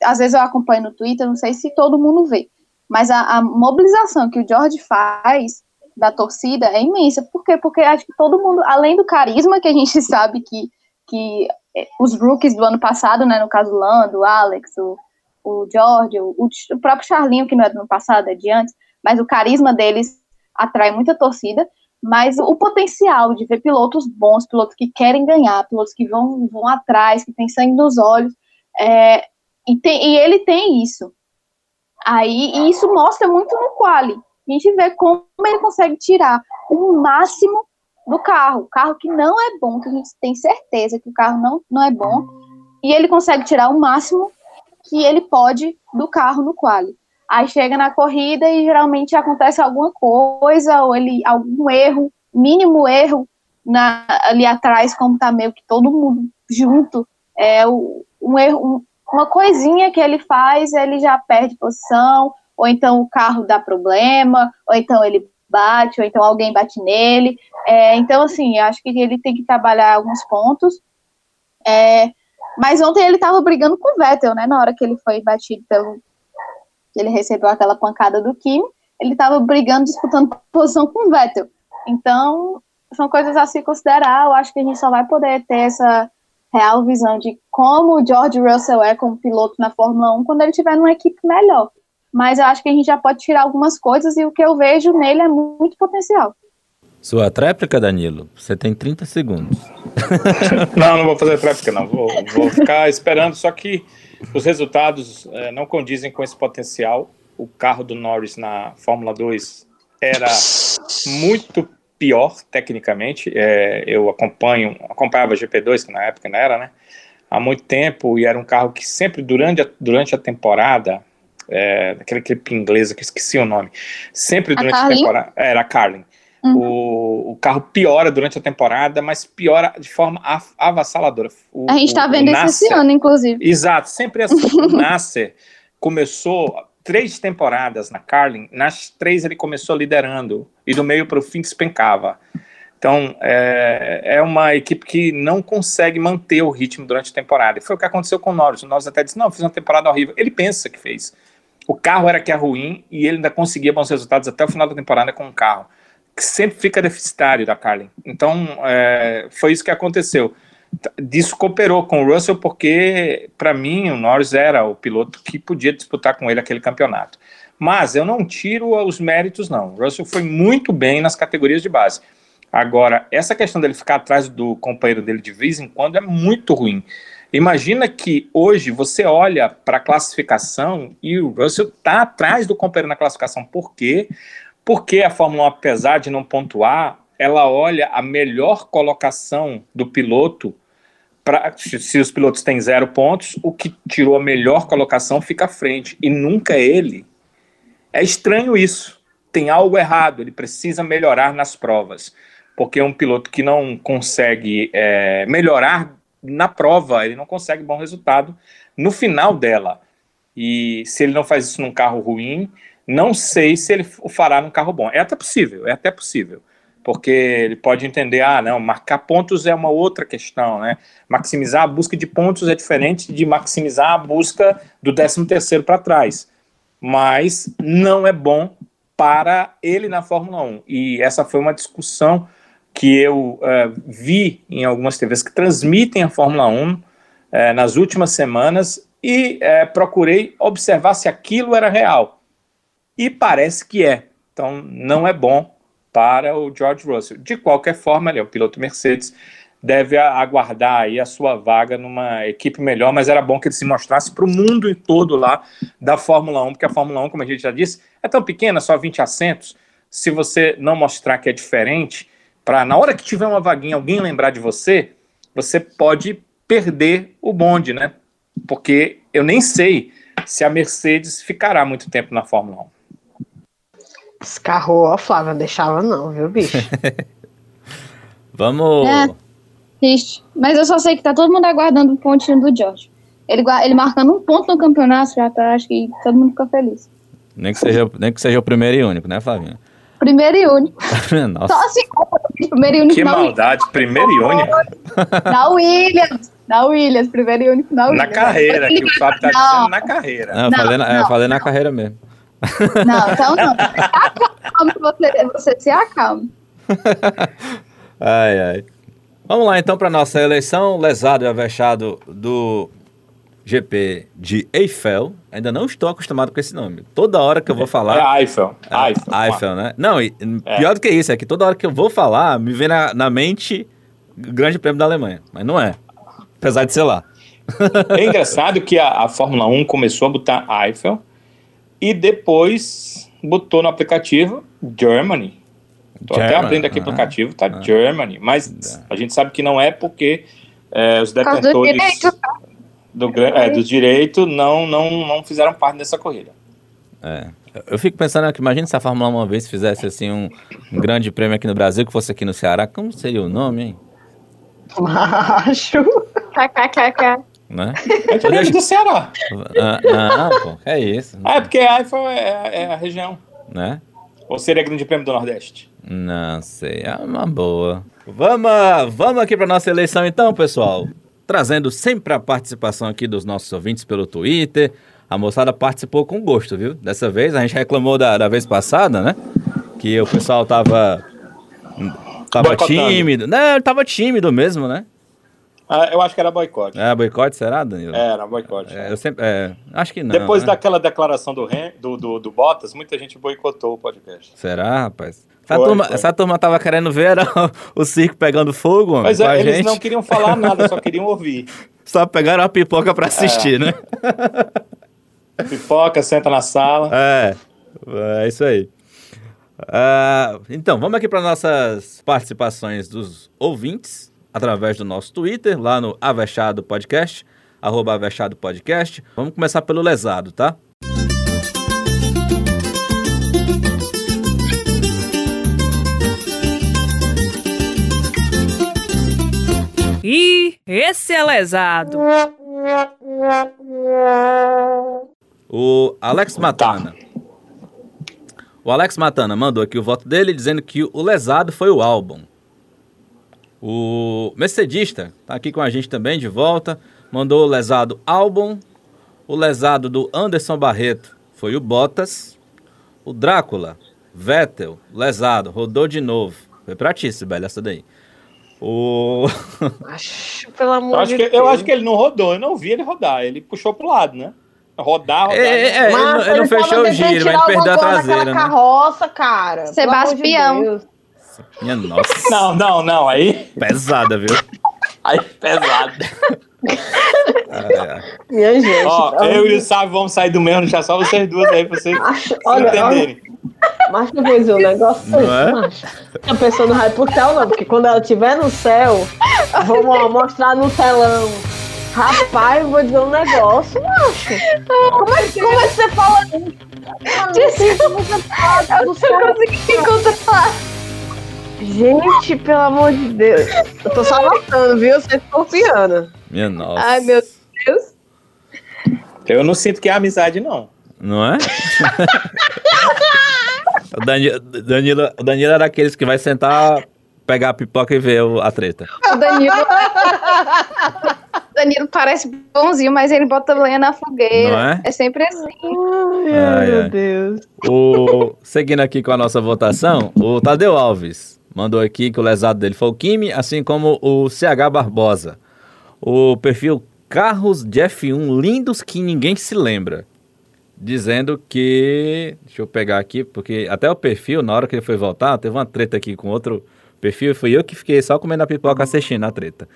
às vezes eu acompanho no Twitter, não sei se todo mundo vê. Mas a, a, mobilização que o George faz da torcida é imensa. Por quê? Porque acho que todo mundo, além do carisma que a gente sabe que, que eh, os rookies do ano passado, né, no caso Lando, o Alex, o, o George, o, o próprio Charlinho, que não é do ano passado, é de antes, mas o carisma deles atrai muita torcida, mas o potencial de ver pilotos bons, pilotos que querem ganhar, pilotos que vão, vão atrás, que têm sangue nos olhos, é, e, tem, e ele tem isso. Aí, e isso mostra muito no quali. A gente vê como ele consegue tirar o máximo do carro. Carro que não é bom, que a gente tem certeza que o carro não, não é bom. E ele consegue tirar o máximo que ele pode do carro no quali. Aí chega na corrida e geralmente acontece alguma coisa, ou ele algum erro, mínimo erro na, ali atrás, como tá meio que todo mundo junto. É um erro, uma coisinha que ele faz, ele já perde posição, ou então o carro dá problema, ou então ele bate, ou então alguém bate nele. É, então, assim, acho que ele tem que trabalhar alguns pontos. É, mas ontem ele estava brigando com o Vettel, né? Na hora que ele foi batido pelo. Ele recebeu aquela pancada do Kim, ele estava brigando, disputando posição com o Vettel. Então, são coisas a se considerar. Eu acho que a gente só vai poder ter essa real visão de como o George Russell é como piloto na Fórmula 1 quando ele tiver numa equipe melhor. Mas eu acho que a gente já pode tirar algumas coisas e o que eu vejo nele é muito potencial. Sua tréplica, Danilo, você tem 30 segundos. não, não vou fazer tréplica, não. Vou, vou ficar esperando, só que os resultados é, não condizem com esse potencial. O carro do Norris na Fórmula 2 era muito pior tecnicamente. É, eu acompanho, acompanhava GP2, que na época não era, né? Há muito tempo, e era um carro que sempre, durante a, durante a temporada, é, aquele clipe inglês que eu esqueci o nome, sempre durante a, a temporada. Era a Carlin. Uhum. O, o, carro piora durante a temporada, mas piora de forma avassaladora. O, a gente está vendo isso esse ano, inclusive. Exato, sempre assim. o Nasser começou três temporadas na Carlin, nas três ele começou liderando e do meio para o fim despencava. Então, é, é, uma equipe que não consegue manter o ritmo durante a temporada. E foi o que aconteceu com o Norris. O Norris até disse: não, fiz uma temporada horrível. Ele pensa que fez. O carro era que é ruim e ele ainda conseguia bons resultados até o final da temporada com o carro, que sempre fica deficitário da Carlin. Então, é, foi isso que aconteceu. Disso cooperou com o Russell, porque, para mim, o Norris era o piloto que podia disputar com ele aquele campeonato. Mas eu não tiro os méritos, não. O Russell foi muito bem nas categorias de base. Agora, essa questão dele ficar atrás do companheiro dele de vez em quando é muito ruim. Imagina que hoje você olha para a classificação e o Russell está atrás do companheiro na classificação. Por quê? Porque a Fórmula 1, apesar de não pontuar, ela olha a melhor colocação do piloto. Pra, se os pilotos têm zero pontos, o que tirou a melhor colocação fica à frente. E nunca ele. É estranho isso. Tem algo errado. Ele precisa melhorar nas provas. Porque um piloto que não consegue é, melhorar na prova, ele não consegue bom resultado no final dela. E se ele não faz isso num carro ruim, não sei se ele o fará num carro bom. É até possível, é até possível porque ele pode entender, ah, não, marcar pontos é uma outra questão, né? Maximizar a busca de pontos é diferente de maximizar a busca do 13 terceiro para trás, mas não é bom para ele na Fórmula 1, e essa foi uma discussão que eu uh, vi em algumas TVs que transmitem a Fórmula 1 uh, eh, nas últimas semanas, e uh, procurei observar se aquilo era real, e parece que é, então não é bom para o George Russell. De qualquer forma, ele é o piloto Mercedes, deve aguardar aí a sua vaga numa equipe melhor, mas era bom que ele se mostrasse para o mundo todo lá da Fórmula 1, porque a Fórmula 1, como a gente já disse, é tão pequena, só 20 assentos. Se você não mostrar que é diferente, para na hora que tiver uma vaguinha alguém lembrar de você, você pode perder o bonde, né? Porque eu nem sei se a Mercedes ficará muito tempo na Fórmula 1. Escarrou, ó, Flávia, não deixava não, viu, bicho? Vamos. É, triste. Mas eu só sei que tá todo mundo aguardando o pontinho do George. Ele, ele marcando um ponto no campeonato, já tá, acho que todo mundo fica feliz. Nem que seja, nem que seja o primeiro e único, né, Flavinha? Primeiro e único. Nossa. Só assim, primeiro e único. Que maldade, Williams. primeiro e único. Na Williams. Na Williams, primeiro e único na Williams. Na carreira, que o Fábio tá dizendo na carreira. Não, não, falei, na, não. falei na carreira mesmo. Não, então não. Acalme, você, você se acalme. ai, ai. Vamos lá então para nossa eleição. Lesado e avexado do GP de Eiffel. Ainda não estou acostumado com esse nome. Toda hora que eu vou falar. É Eiffel. É, Eiffel, Eiffel né? Não, e, é. pior do que isso, é que toda hora que eu vou falar, me vem na, na mente o Grande Prêmio da Alemanha. Mas não é. Apesar de ser lá. É engraçado que a, a Fórmula 1 começou a botar Eiffel e depois botou no aplicativo Germany. Estou até abrindo aqui o aplicativo, tá ah, Germany, mas a gente sabe que não é porque é, os detentores do, do, é, dos direitos não, não, não fizeram parte dessa corrida. É. Eu fico pensando que imagina se a Fórmula 1 uma vez fizesse assim um, um, grande prêmio aqui no Brasil, que fosse aqui no Ceará, como seria o nome, hein? Macho. KKKK. Né? É diferente do Ceará. Ah, não, pô, é isso. Ah, é porque a IFA é, é, a região. Né? Ou seria Grande Prêmio do Nordeste? Não sei, é uma boa. Vamos, vamos aqui para nossa eleição então, pessoal. Trazendo sempre a participação aqui dos nossos ouvintes pelo Twitter. A moçada participou com gosto, viu? Dessa vez, a gente reclamou da, da vez passada, né? Que o pessoal tava. Tava tímido. Não, tava tímido mesmo, né? Ah, eu acho que era boicote. É, boicote, será, Danilo? É, era boicote. É, eu sempre, é, acho que não. Depois né? daquela declaração do, do, do, do, Bottas, muita gente boicotou o podcast. Será, rapaz? Essa, foi, turma, foi. essa turma tava querendo ver o circo pegando fogo, Mas é, eles gente. não queriam falar nada, só queriam ouvir. Só pegaram a pipoca para assistir, é. né? Pipoca, senta na sala. É, é isso aí. Uh, então, vamos aqui para nossas participações dos ouvintes através do nosso Twitter, lá no Avechado Podcast, arroba Avechado Podcast. Vamos começar pelo lesado, tá? E esse é lesado. O Alex Matana. O Alex Matana mandou aqui o voto dele dizendo que o lesado foi o álbum. O Mercedista está aqui com a gente também de volta. Mandou o lesado álbum. O lesado do Anderson Barreto foi o Bottas. O Drácula, Vettel, lesado, rodou de novo. Foi pra ti, Sibeli, essa daí. O... Acho, pelo amor Eu acho, de que, Deus. eu acho que ele não rodou, eu não vi ele rodar, ele puxou pro lado, né? Rodar, rodar. É, é, ele não- ele não fechou o giro, mas ele perdeu a traseira, né? carroça, cara. Pelo Sebastião. Deus. Minha nossa. Não, não, não, aí, Pesada, viu? aí pesado. É, Minha gente. Ó, pelo eu e o Sábio vamos sair do mesmo, deixar só vocês duas aí pra vocês Acho- olha, entenderem. Mas eu vou dizer um negócio Não desse, é? macho. A pessoa não vai pro céu, não, porque quando ela estiver no céu, vamos mostrar no telão. Rapaz, eu vou dizer um negócio, macho. Como é, que- é você fala isso? Mano, não sei se você fala do céu. Eu consegui controlar. Gente, pelo amor de Deus. Eu tô só anotando, viu? Você é escorpiana. minha nossa. Ai, meu Deus. Eu não sinto que é amizade, não. Não é? o Danilo, Danilo, o Danilo era aqueles que vai sentar, pegar a pipoca e ver a treta. O Danilo. Danilo parece bonzinho, mas ele bota lenha na fogueira. Não é? É sempre assim. Ai, Ai, ai. meu Deus. O, seguindo aqui com a nossa votação, o Tadeu Alves mandou aqui que o lesado dele foi o Kimi, assim como o CH Barbosa. O perfil Carros de F1 lindos que ninguém se lembra. Dizendo que. Deixa eu pegar aqui, porque até o perfil, na hora que ele foi voltar, teve uma treta aqui com outro perfil e fui eu que fiquei só comendo a pipoca assistindo a treta.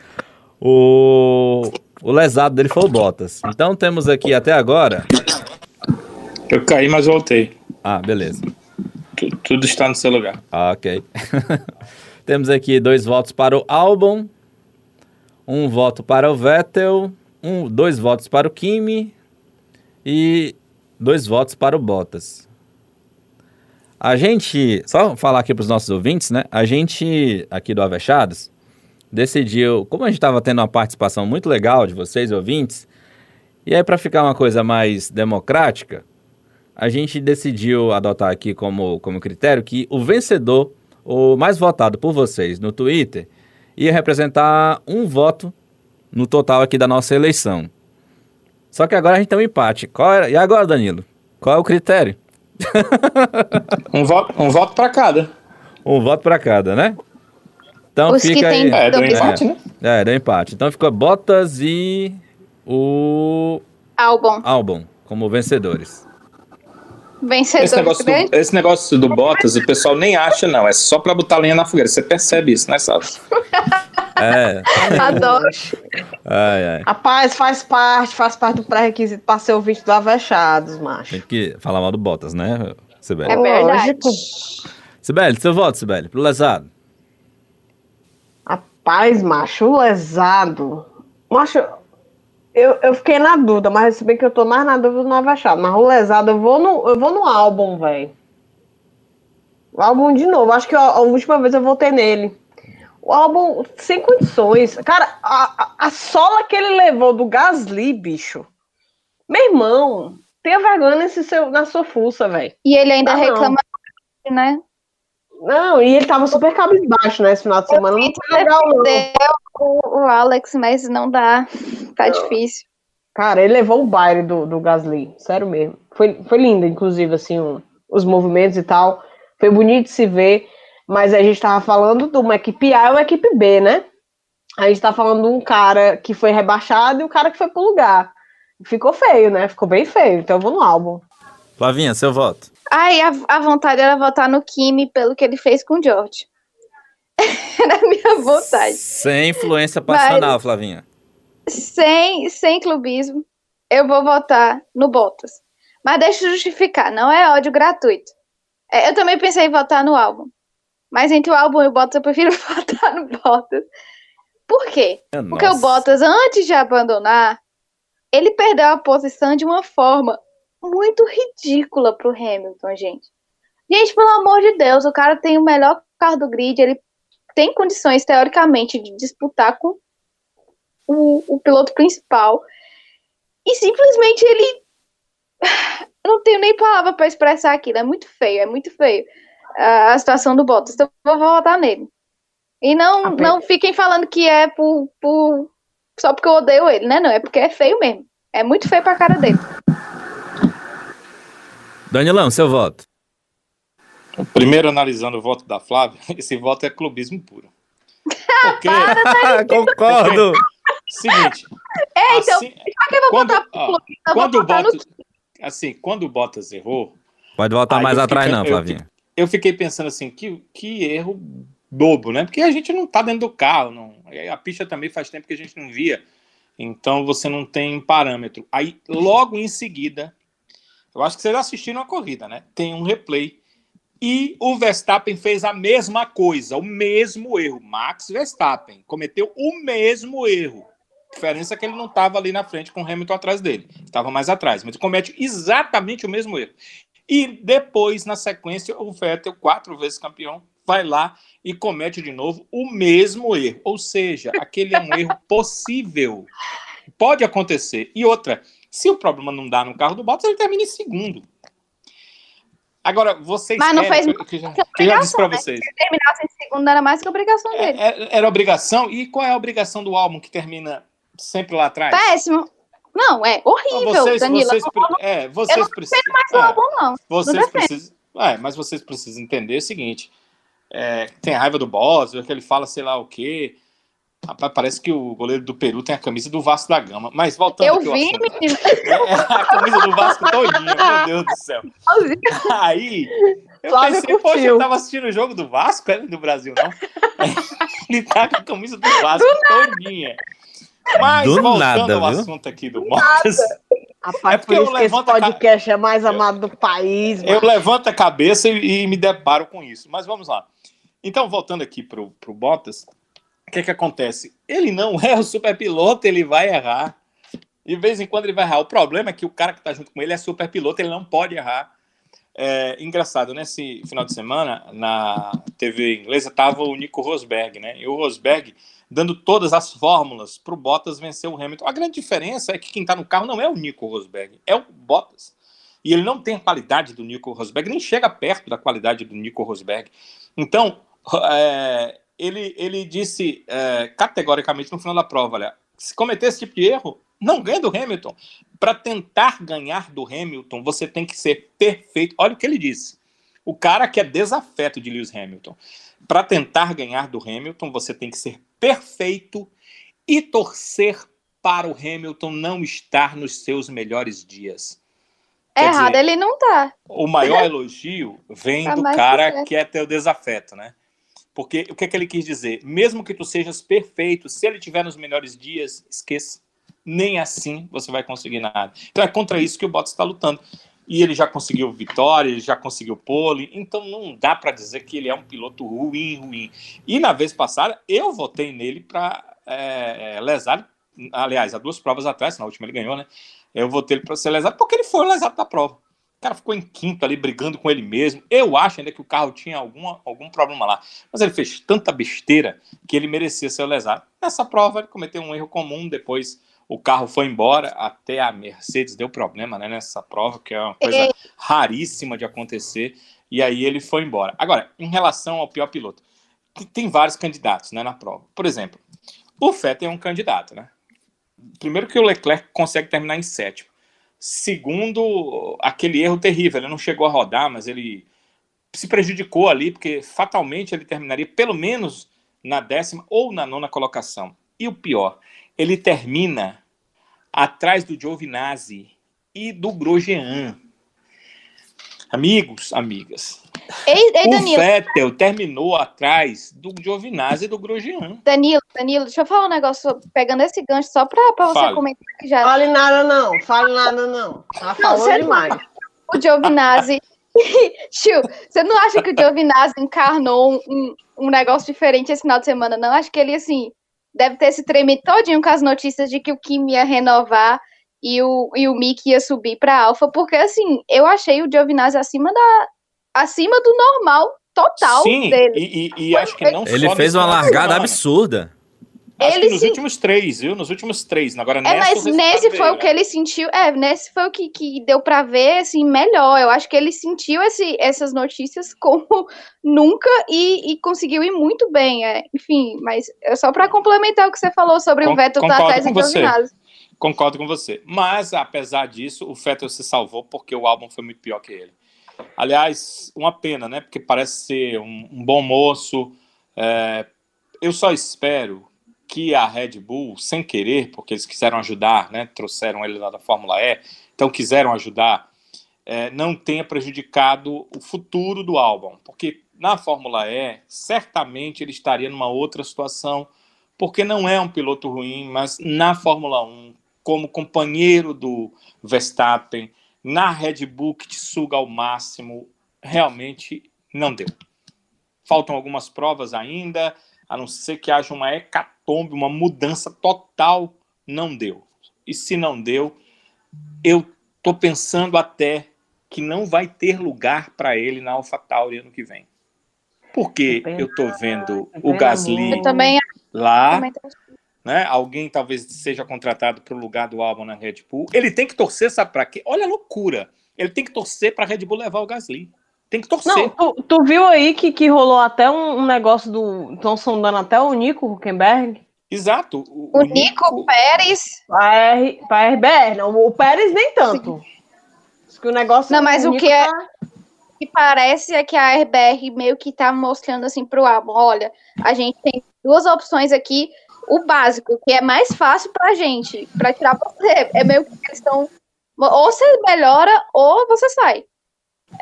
O, o lesado dele foi o Bottas. Então temos aqui até agora. Eu caí, mas voltei. Ah, beleza. Tu- Tudo está no seu lugar. Ah, ok. Temos aqui dois votos para o Albon, um voto para o Vettel, um, dois votos para o Kimi e dois votos para o Bottas. A gente, só falar aqui para os nossos ouvintes, né? A gente aqui do Avechados decidiu, como a gente estava tendo uma participação muito legal de vocês, ouvintes, e aí para ficar uma coisa mais democrática, a gente decidiu adotar aqui como, como critério que o vencedor, o mais votado por vocês no Twitter, ia representar um voto no total aqui da nossa eleição. Só que agora a gente tem um empate. Qual era? E agora, Danilo? Qual é o critério? Um voto, um voto pra cada. Um voto para cada, né? Então Os que fica aí. tem- É, deu empate, né? É, deu empate. Então ficou Bottas e o Albon. Albon como vencedores. Vencedor Esse negócio, do, grande. esse negócio do Bottas, o pessoal nem acha, não. É só pra botar lenha na fogueira. Você percebe isso, né, Sábio? É. Adoro. Ai, ai. Rapaz, faz parte, faz parte do pré-requisito para ser ouvinte do Avechados, macho. Tem que falar mal do Bottas, né, Sibeli? É verdade. Sibeli, seu voto, Sibeli, pro lesado. Rapaz, macho, o lesado. Macho, eu, eu fiquei na dúvida, mas se bem que eu tô mais na dúvida no Avechado. Mas o lesado, eu vou no, eu vou no álbum, velho. O álbum de novo. Acho que a, a última vez eu votei nele. O álbum sem condições. Cara, a, a, a sola que ele levou do Gasly, bicho. Meu irmão, tenha vergonha nesse seu, na sua fuça, velho. E ele ainda Ah, não. reclama, né? Não, e ele tava super cabisbaixo, né, esse final de semana. Não foi legal, não. O, o Alex, mas não dá. Tá difícil. Cara, ele levou o baile do, do Gasly, sério mesmo. Foi, foi lindo, inclusive, assim, o- os movimentos e tal. Foi bonito de se ver, mas a gente tava falando de uma equipe A e uma equipe B, né? A gente tá falando de um cara que foi rebaixado e um cara que foi pro lugar. Ficou feio, né? Ficou bem feio, então eu vou no álbum. Flavinha, seu voto. Ai, a, a vontade era votar no Kimi pelo que ele fez com o George. era a minha vontade. Sem influência passional, Flavinha. Sem, sem clubismo, eu vou votar no Bottas. Mas deixa eu justificar, não é ódio gratuito. É, eu também pensei em votar no álbum. Mas entre o álbum e o Bottas, eu prefiro votar no Bottas. Por quê? Porque o Bottas, antes de abandonar, ele perdeu a posição de uma forma muito ridícula pro Hamilton, gente. Gente, pelo amor de Deus, o cara tem o melhor carro do grid, ele tem condições, teoricamente, de disputar com o, o piloto principal. E simplesmente ele. Eu não tenho nem palavra para expressar aquilo. É muito feio, é muito feio a, a situação do Bottas. Então eu vou votar nele. E não, Apenas. não fiquem falando que é por, por. Só porque eu odeio ele, né? Não, é porque é feio mesmo. É muito feio pra cara dele. Danilão, seu voto. Primeiro, analisando o voto da Flávia, esse voto é clubismo puro. Porque, Concordo. seguinte, É, então, assim, pra que eu vou quando, ó, Eu quando o botar no Bottas, assim, quando o Bottas errou, Pode voltar mais eu fiquei atrás, pe- não, eu Flavinho. eu fiquei pensando assim, que, que erro bobo, né? Porque a gente não tá dentro do carro, não. A pista também faz tempo que a gente não via. Então você não tem parâmetro. Aí, logo em seguida, eu acho que vocês assistiram a corrida, né? Tem um replay. E o Verstappen fez a mesma coisa, o mesmo erro. Max Verstappen cometeu o mesmo erro. A diferença é que ele não estava ali na frente com o Hamilton atrás dele. Estava mais atrás, mas comete exatamente o mesmo erro. E depois, na sequência, o Vettel, quatro vezes campeão, vai lá e comete de novo o mesmo erro. Ou seja, aquele é um erro possível. Pode acontecer. E outra, se o problema não dá no carro do Bottas, ele termina em segundo. Agora, vocês Mas não querem, fez que, já- que eu já disse para vocês. Se terminasse em segundo, era mais que obrigação É, dele. é, era obrigação. E qual é a obrigação do álbum que termina sempre lá atrás? Péssimo. Não, é horrível, vocês, Danilo. vocês, eu pre- não é, vocês não precisam. mais o é, álbum, não. vocês não defendo. precisam. É, mas vocês precisam entender o seguinte: é, tem raiva do boss, que ele fala sei lá o quê. Rapaz, parece que o goleiro do Peru tem a camisa do Vasco da Gama. Mas voltando Eu aqui vi, assunto, menino. é a camisa do Vasco todinha, meu Deus do céu. Aí, eu Flávio pensei, poxa, curtiu. eu tava assistindo o jogo do Vasco, é do Brasil, não? Ele tá com a camisa do Vasco todinha. Mas, Do voltando nada, ao viu? assunto aqui do Bottas, Rapaz, É porque por eu isso que esse levanto a podcast é mais amado do país, eu mano. levanto a cabeça e, e me deparo com isso. Mas vamos lá. Então, voltando aqui pro, pro Bottas, que que acontece? Ele não é o superpiloto, ele vai errar. De vez em quando ele vai errar. O problema é que o cara que tá junto com ele é superpiloto, ele não pode errar. É, engraçado, nesse final de semana, na TV inglesa, tava o Nico Rosberg, né? E o Rosberg dando todas as fórmulas para o Bottas vencer o Hamilton. A grande diferença é que quem está no carro não é o Nico Rosberg, é o Bottas. E ele não tem a qualidade do Nico Rosberg, nem chega perto da qualidade do Nico Rosberg. Então, é, ele, ele disse é, categoricamente no final da prova: olha, se cometer esse tipo de erro, não ganha do Hamilton. Para tentar ganhar do Hamilton, você tem que ser perfeito. Olha o que ele disse. O cara que é desafeto de Lewis Hamilton. Para tentar ganhar do Hamilton, você tem que ser perfeito e torcer para o Hamilton não estar nos seus melhores dias. Quer Errado, dizer, ele não tá. o maior elogio vem Tá do cara que é teu desafeto, né? Porque o que, é que ele quis dizer? Mesmo que tu sejas perfeito, se ele tiver nos melhores dias, esqueça. Nem assim você vai conseguir nada. Então é contra isso que o Bottas está lutando. E ele já conseguiu vitória, ele já conseguiu pole, então não dá para dizer que ele é um piloto ruim, ruim. E na vez passada, eu votei nele para é, lesado. Aliás, há duas provas atrás, na última ele ganhou, né? Eu votei ele para ser lesado porque ele foi lesado da prova. O cara ficou em quinto ali, brigando com ele mesmo. Eu acho ainda que o carro tinha alguma, algum problema lá. Mas ele fez tanta besteira que ele merecia ser lesado. Nessa prova, ele cometeu um erro comum. Depois, o carro foi embora. Até a Mercedes deu problema né, nessa prova, que é uma coisa raríssima de acontecer. E aí ele foi embora. Agora, em relação ao pior piloto, tem vários candidatos né, na prova. Por exemplo, o Vettel é um candidato, né? Primeiro que o Leclerc consegue terminar em sétimo. Segundo, aquele erro terrível, ele não chegou a rodar, mas ele se prejudicou ali, porque fatalmente ele terminaria pelo menos na décima ou na nona colocação. E o pior, ele termina atrás do Giovinazzi e do Grosjean. Amigos, amigas, Ei, ei o Danilo, Vettel terminou atrás do Giovinazzi e do Grosjean. Danilo, Danilo, deixa eu falar um negócio, pegando esse gancho só pra, pra você Fale. comentar que já. Fale nada não, fale nada não. Tá falando você não- demais. O Giovinazzi. Chiu, você não acha que o Giovinazzi encarnou um, um, um negócio diferente esse final de semana, não? Acho que ele, assim, deve ter se tremido todinho com as notícias de que o Kim ia renovar e o, e o Mick ia subir pra Alfa, porque, assim, eu achei o Giovinazzi acima da. Acima do normal total Sim, dele. e, e- e acho que não Ele só fez uma largada semana. absurda. Acho Ele que nos sim- últimos três, viu? Nos últimos três. Agora, É, nessa, mas resultado nesse foi o que né? ele sentiu. É, nesse foi o que, que deu pra ver, assim, melhor. Eu acho que ele sentiu esse, essas notícias como nunca e, e conseguiu ir muito bem. É. Enfim, mas é só pra complementar o que você falou sobre Con- o Vettel tá concordo atrás com do você. Giovinazzi. Concordo com você. Mas, apesar disso, o Vettel se salvou porque o álbum foi muito pior que ele. Aliás, uma pena, né? Porque parece ser um, um bom moço. é, eu só espero que a Red Bull, sem querer, porque eles quiseram ajudar, né, trouxeram ele lá da Fórmula E, então quiseram ajudar, é, não tenha prejudicado o futuro do álbum, porque na Fórmula E, certamente ele estaria numa outra situação, porque não é um piloto ruim, mas na Fórmula 1, como companheiro do Verstappen, na Red Bull que te suga ao máximo, realmente não deu. Faltam algumas provas ainda, a não ser que haja uma hecatombe, uma mudança total, não deu. E se não deu, eu tô pensando até que não vai ter lugar para ele na AlphaTauri ano que vem. Porque eu tô vendo o Gasly também, lá, né? Alguém talvez seja contratado para o lugar do álbum na Red Bull. Ele tem que torcer, sabe para quê? Olha a loucura. Ele tem que torcer para a Red Bull levar o Gasly. Tem que torcer. Não, tu, tu viu aí que, que rolou até um, um negócio do. Estão sondando até o Nico Huckenberg? Exato. O, o Nico, Nico Pérez. Para a RBR, não. O Pérez nem tanto. Que o negócio não, mas o que é. Tá... que parece é que a RBR meio que tá mostrando assim pro álbum: olha, a gente tem duas opções aqui. O básico, que é mais fácil pra gente, pra tirar você. É meio que eles estão. Ou você melhora, ou você sai.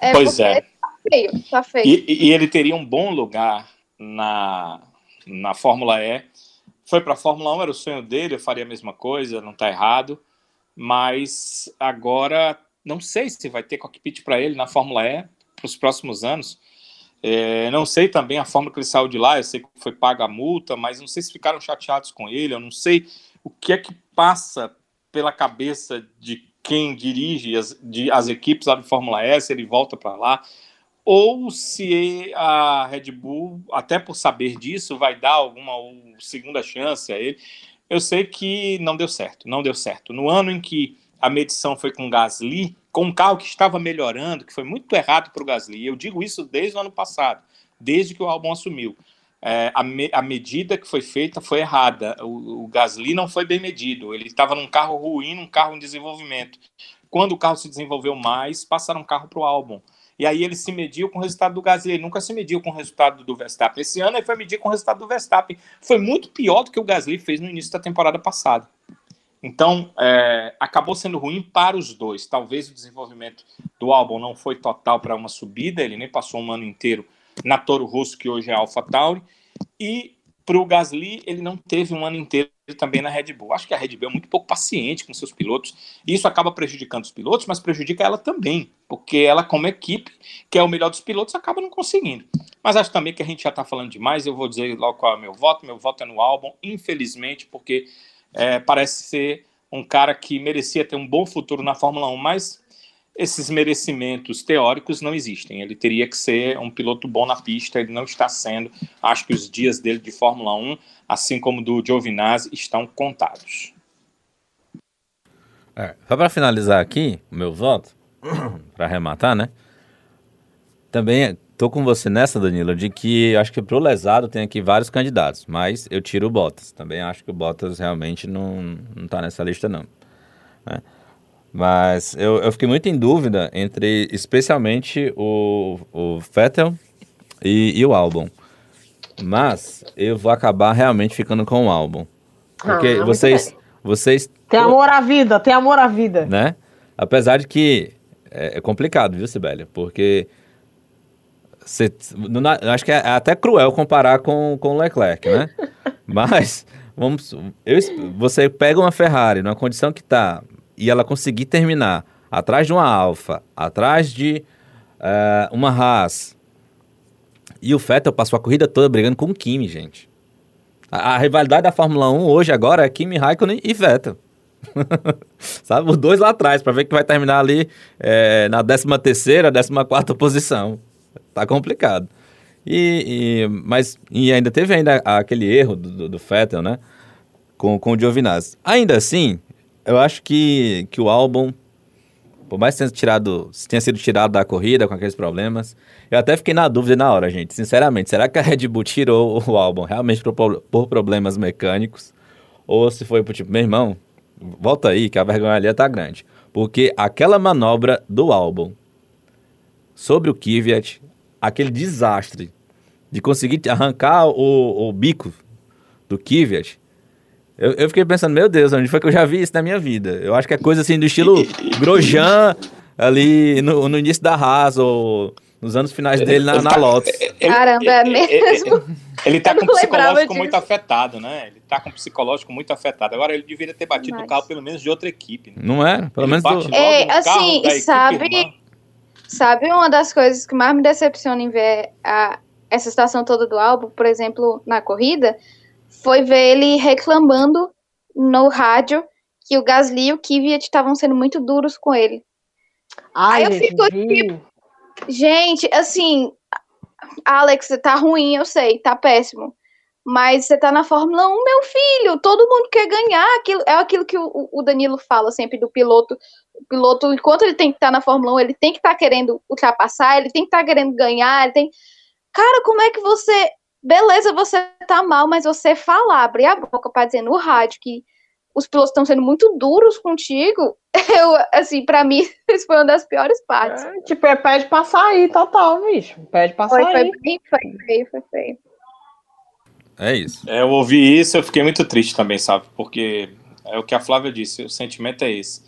É pois é feio, tá feio. E, e, ele teria um bom lugar na, na Fórmula E. Foi para a Fórmula 1, era o sonho dele, eu faria a mesma coisa, não está errado. Mas agora não sei se vai ter cockpit para ele na Fórmula E para os próximos anos. É, não sei também a forma que ele saiu de lá, eu sei que foi paga a multa, mas não sei se ficaram chateados com ele, eu não sei o que é que passa pela cabeça de quem dirige as, de, as equipes lá de Fórmula se ele volta para lá ou se a Red Bull, até por saber disso, vai dar alguma segunda chance a ele. Eu sei que não deu certo, não deu certo. No ano em que a medição foi com Gasly, com um carro que estava melhorando, que foi muito errado para o Gasly. Eu digo isso desde o ano passado, desde que o Albon assumiu. É, a, me, a, medida que foi feita foi errada. O, o Gasly não foi bem medido. Ele estava num carro ruim, num carro em desenvolvimento. Quando o carro se desenvolveu mais, passaram o carro para o Albon. E aí ele se mediu com o resultado do Gasly, ele nunca se mediu com o resultado do Verstappen. Esse ano ele foi medir com o resultado do Verstappen. Foi muito pior do que o Gasly fez no início da temporada passada. Então, é, acabou sendo ruim para os dois. Talvez o desenvolvimento do álbum não foi total para uma subida, ele nem passou um ano inteiro na Toro Rosso, que hoje é AlphaTauri, e para o Gasly, ele não teve um ano inteiro também na Red Bull. Acho que a Red Bull é muito pouco paciente com seus pilotos, e isso acaba prejudicando os pilotos, mas prejudica ela também, porque ela, como equipe, que é o melhor dos pilotos, acaba não conseguindo. Mas acho também que a gente já está falando demais, eu vou dizer logo qual é o meu voto. Meu voto é no álbum, infelizmente, porque é, parece ser um cara que merecia ter um bom futuro na Fórmula 1, mas esses merecimentos teóricos não existem. Ele teria que ser um piloto bom na pista, ele não está sendo. Acho que os dias dele de Fórmula 1, assim como do Giovinazzi, estão contados. É, só para finalizar aqui, o meu voto, para arrematar, né? Também tô com você nessa, Danilo, de que acho que pro lesado tem aqui vários candidatos, mas eu tiro o Bottas. Também acho que o Bottas realmente não, não tá nessa lista, não. É. Mas eu, eu fiquei muito em dúvida entre, especialmente, o, o Vettel e, e o álbum. Mas eu vou acabar realmente ficando com o álbum. Porque ah, vocês, vocês. Tem amor à vida, tem amor à vida. Né? Apesar de que é, é complicado, viu, Sibélia? Porque. Cê, acho que é até cruel comparar com, com o Leclerc, né? Mas, vamos. Eu, você pega uma Ferrari numa condição que está e ela conseguir terminar atrás de uma Alfa, atrás de uh, uma Haas, e o Vettel passou a corrida toda brigando com o Kimi, gente. A, a rivalidade da Fórmula 1 hoje agora é Kimi Raikkonen e Vettel. Sabe? Os dois lá atrás, para ver que vai terminar ali é, na 13 terceira, 14 posição. Tá complicado. E, e, mas e ainda teve ainda aquele erro do, do, do Vettel, né? Com, com o Giovinazzi. Ainda assim, eu acho que, que o álbum, por mais que tenha, tirado, tenha sido tirado da corrida com aqueles problemas, eu até fiquei na dúvida na hora, gente. Sinceramente, será que a Red Bull tirou o álbum realmente por, por problemas mecânicos? Ou se foi pro tipo, meu irmão, volta aí que a vergonha ali tá grande. Porque aquela manobra do álbum sobre o Kvyat, aquele desastre de conseguir arrancar o, o bico do Kvyat, eu, eu fiquei pensando, meu Deus, onde foi que eu já vi isso na minha vida? Eu acho que é coisa assim do estilo Grosjean ali no, no início da Haas ou nos anos finais dele na, na Lotus. Caramba, é mesmo? Ele tá Eu com o psicológico disso. muito afetado, né? Ele tá com o psicológico muito afetado. Agora ele deveria ter batido Mas- no carro pelo menos de outra equipe. Né? Não é? Pelo Ele menos bate do... logo É, no carro assim, sabe- irmã. Sabe uma das coisas que mais me decepciona em ver a, essa situação toda do álbum, por exemplo, na corrida, foi ver ele reclamando no rádio que o Gasly e o Kvyat estavam sendo muito duros com ele. Ai, Aí eu fico vi. Gente, assim, Alex, tá ruim, eu sei, tá péssimo. Mas você tá na Fórmula 1, meu filho, todo mundo quer ganhar. Aquilo, é aquilo que o, o Danilo fala sempre do piloto. O piloto, enquanto ele tem que estar na Fórmula 1, ele tem que estar querendo ultrapassar, ele tem que estar querendo ganhar, ele tem. Cara, como é que você. Beleza, você tá mal, mas você falar, abrir a boca pra dizer no rádio que os pilotos estão sendo muito duros contigo, eu, assim, pra mim, isso foi uma das piores partes. É, tipo, é pede pra sair, total, bicho. Pede pra Foi, sair. foi bem, foi feio, foi feio. É isso. É, eu ouvi isso, eu fiquei muito triste também, sabe? Porque é o que a Flávia disse, o sentimento é esse.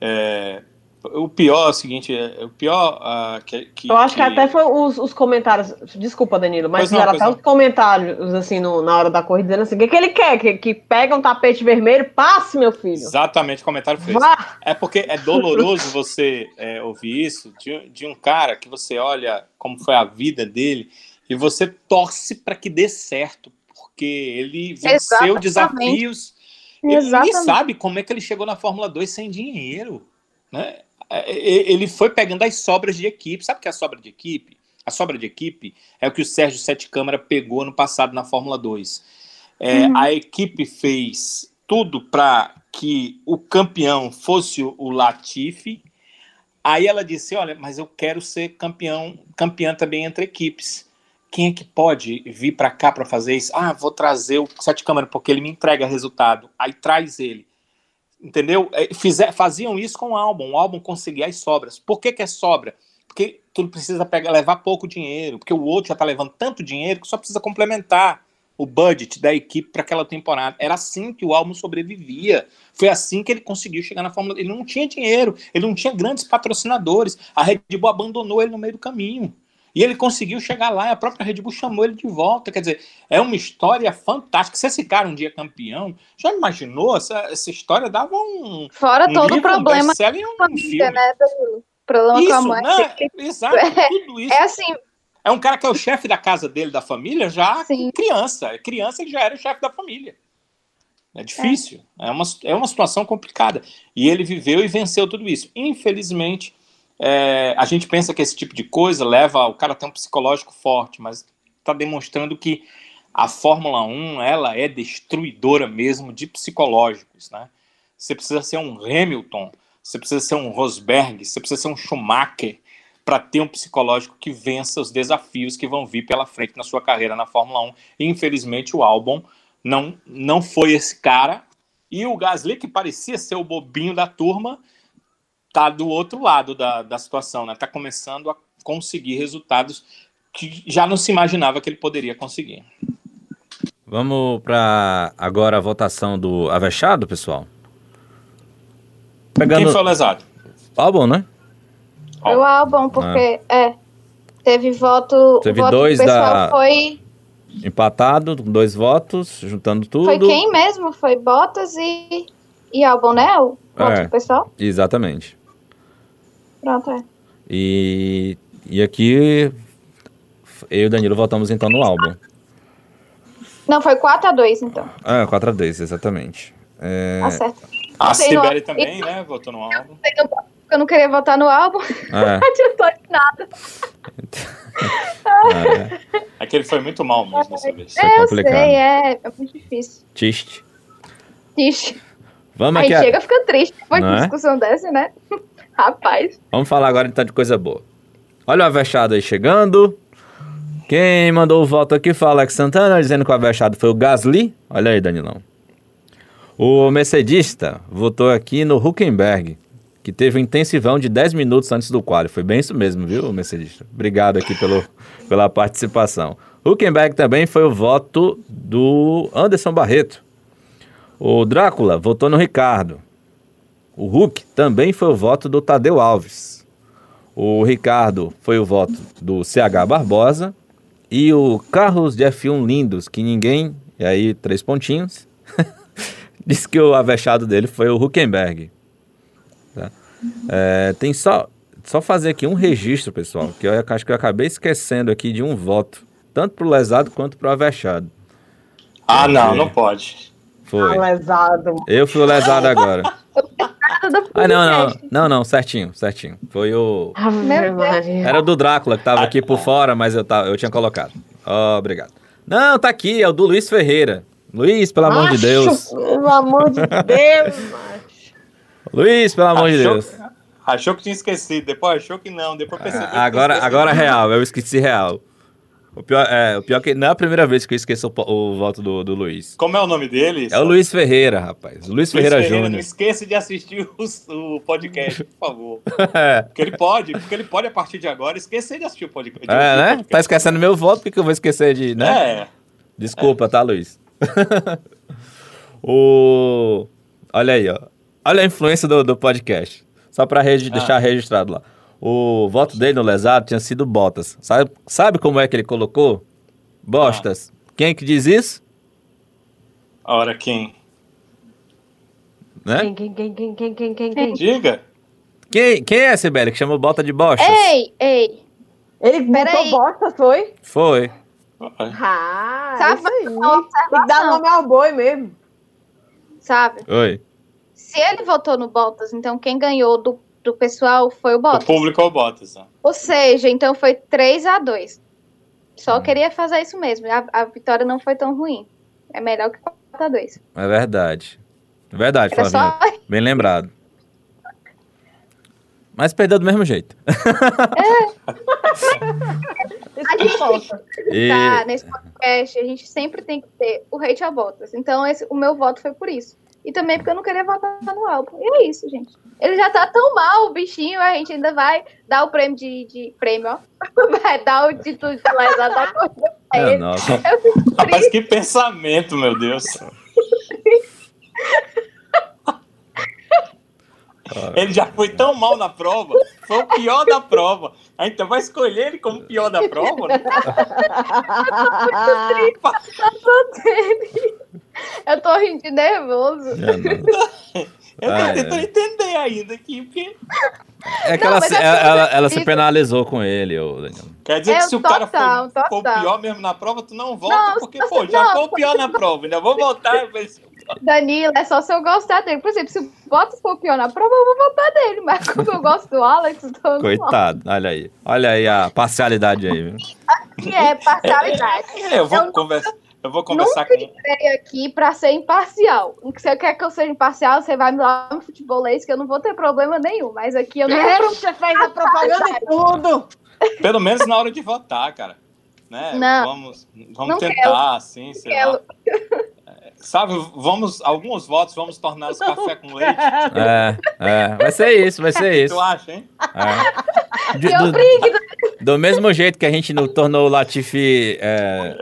É, o pior é o seguinte, é, o pior ah, que, que- Eu acho que que- até foi os, os comentários. Desculpa, Danilo, mas fizeram pois até não. os comentários, assim, no- na hora da corrida, dizendo assim: o que, que ele quer? Que, que pega um tapete vermelho, passe, meu filho. Exatamente, o comentário esse. Vá! É porque é doloroso você é, ouvir isso de, de um cara que você olha como foi a vida dele e você torce para que dê certo, porque ele venceu Exatamente. desafios. Ele nem Exatamente. sabe como é que ele chegou na Fórmula 2 sem dinheiro. Né? É, é, Ele foi pegando as sobras de equipe. Sabe o que é a sobra de equipe? A sobra de equipe é o que o Sérgio Sete Câmara pegou no passado na Fórmula 2. É, Uhum. A equipe fez tudo para que o campeão fosse o- o Latifi. Aí ela disse: Olha, mas eu quero ser campeão, campeã também entre equipes. Quem é que pode vir para cá para fazer isso? Ah, vou trazer o Sete Câmara porque ele me entrega resultado. Aí traz ele. Entendeu? É, fizer- faziam isso com o álbum. O álbum conseguia as sobras. Por que, que é sobra? Porque tu precisa pegar, levar pouco dinheiro, porque o outro já está levando tanto dinheiro que só precisa complementar o budget da equipe para aquela temporada. Era assim que o álbum sobrevivia. Foi assim que ele conseguiu chegar na Fórmula. Ele não tinha dinheiro, ele não tinha grandes patrocinadores. A Red Bull abandonou ele no meio do caminho. E ele conseguiu chegar lá e a própria Red Bull chamou ele de volta. Quer dizer, é uma história fantástica. Se esse cara um dia é campeão, já imaginou? Essa, essa história dava um. Fora um todo o livro, um problema um família, filme. né, Danilo? Problema com a Isso, mãe. né? Exato, tudo isso. É assim, É um cara que é o chefe da casa dele, da família, já Sim. criança. É criança que já era o chefe da família. É difícil. É. uma, é uma situação complicada. E ele viveu e venceu tudo isso. Infelizmente, é, a gente pensa que esse tipo de coisa leva o cara a ter um psicológico forte, mas está demonstrando que a Fórmula 1 ela é destruidora mesmo de psicológicos. Né? Você precisa ser um Hamilton, você precisa ser um Rosberg, você precisa ser um Schumacher para ter um psicológico que vença os desafios que vão vir pela frente na sua carreira na Fórmula 1. E, infelizmente, o Albon não, não foi esse cara. E o Gasly, que parecia ser o bobinho da turma, tá do outro lado da, da situação, né? Tá começando a conseguir resultados que já não se imaginava que ele poderia conseguir. Vamos para agora a votação do Avechado, pessoal? Pegando Quem foi o lesado? álbum, né? foi o álbum, porque é. Teve voto. Teve o voto dois do pessoal da- foi. Empatado, com dois votos, juntando tudo. Foi quem mesmo? Foi Bottas e. E álbum, né? O voto É. do pessoal? Exatamente. Pronto, é. E, e aqui eu e o Danilo votamos então no álbum. Não, foi 4x2, então. Ah, 4 a 2 exatamente. É, Tá certo. A lá. Sibeli também, né? Votou no álbum. Eu não queria votar no álbum, é, não adiantou de nada. é, É que ele foi muito mal mesmo dessa vez. É É, eu complicado. sei, é, é muito difícil. triste. Triste. Vamos Aí aqui. chega, fica triste depois de Não uma é? discussão dessa, né? Rapaz. Vamos falar agora então de coisa boa. Olha o Avechado aí chegando. Quem mandou o voto aqui foi o Alex Santana, dizendo que o Avechado foi o Gasly. Olha aí, Danilão. O Mercedista votou aqui no Huckenberg, que teve um intensivão de 10 minutos antes do quadro. Foi bem isso mesmo, viu, Mercedes? Obrigado aqui pelo, pela participação. Huckenberg também foi o voto do Anderson Barreto. O Drácula votou no Ricardo. O Hulk também foi o voto do Tadeu Alves. O Ricardo foi o voto do CH Barbosa. E o Carlos de F1 Lindos, que ninguém. E aí, três pontinhos. disse que o avexado dele foi o Huckenberg. Tá? É, tem só, só fazer aqui um registro, pessoal, que eu acho que eu acabei esquecendo aqui de um voto, tanto pro lesado quanto pro avexado. Ah, não, não pode. Foi. Ah, lesado. Eu fui o lesado agora. Ah, não, não, não, não, certinho, certinho. Foi o. Era o do Drácula que tava aqui por fora, mas eu, tava, eu tinha colocado. Ó, obrigado. Não, tá aqui, é o do Luiz Ferreira. Luiz, pelo amor de Deus. Pelo amor de Deus, macho. Luiz, pelo amor de Deus. Achou que tinha esquecido, depois achou que não, depois percebeu. que Agora, agora é real, eu esqueci real. O pior, é, o pior que não é a primeira vez que eu esqueço o, o voto do, do Luiz. Como é o nome dele? É o Luiz Ferreira, rapaz. Luiz Luiz Ferreira, Não Júnior. esqueça de assistir os- o podcast, por favor. É, Porque ele pode, porque ele pode, a partir de agora, esquecer de assistir o podcast. é, né? Tá esquecendo meu voto, por que que eu vou esquecer de, né? É. Desculpa, tá, Luiz? o... Olha aí, ó. Olha a influência do, do podcast. Só pra regi- Ah. deixar registrado lá. O voto dele no lesado tinha sido Botas. Sabe, sabe como é que ele colocou? Bostas. Quem é que diz isso? Ora, quem? Né? Quem, quem, quem, quem, quem, quem, quem, quem? Diga. Quem, quem é esse Sibeli, que chamou Bota de Bostas? Ei, ei. Ele botou bosta, foi? Foi. Ah, é Sabe aí. Tem que dar nome ao boi mesmo. Sabe? Oi. Se ele votou no Bottas, então quem ganhou do, do pessoal foi o O Bottas. público é o Bottas. ó. Ou seja, então foi 3 a 2 Só Hum. queria fazer isso mesmo. A, a vitória não foi tão ruim. É melhor que 4 a 2 É verdade. É verdade, Era Flavinha. só. Bem lembrado. Mas perdeu do mesmo jeito. Isso que importa. E... Tá, nesse podcast, a gente sempre tem que ter o hate a Bottas. Então, esse, o meu voto foi por isso. E também porque eu não queria votar no álbum. E é isso, gente. Ele já tá tão mal, o bichinho, a gente ainda vai dar o prêmio de. de prêmio, ó. Vai dar o título de lesado da corrida pra ele. nossa. Rapaz, que pensamento, meu Deus. Ele já foi tão mal na prova, foi o pior da prova. Aí, Então vai escolher ele como o pior da prova? Né? Eu tô rindo de nervoso. É. Eu tô Ah, tentando entender ainda aqui, porque É que Não, ela, se, é ela, ela, ela se penalizou com ele, ô Daniel. quer dizer É, que se o cara total, for, for o pior mesmo na prova, tu não volta, Não, porque, pô, já não. foi o pior na prova, ainda vou voltar. mas- Danilo, é só se eu gostar dele. Por exemplo, se o Bottas for pior na prova, eu vou votar dele. Mas como eu gosto do Alex, então não. Coitado, olha aí. Olha aí a parcialidade aí, viu? Que é parcialidade. É, eu vou Eu conversar, eu vou conversar Nunca com. entrei aqui pra ser imparcial. Se você quer que eu seja imparcial, você vai me dar um futebolês que eu não vou ter problema nenhum. Mas aqui eu não quero. Você fez a propaganda e tudo. Pelo menos na hora de votar, cara. Né? Não. Vamos, vamos Não tentar, assim, sei lá. Sabe, vamos, alguns votos vamos tornar os café com leite. É, é. Vai ser isso, vai ser isso. Tu acha, hein? É. De- do, do mesmo jeito que a gente não tornou o Latifi é,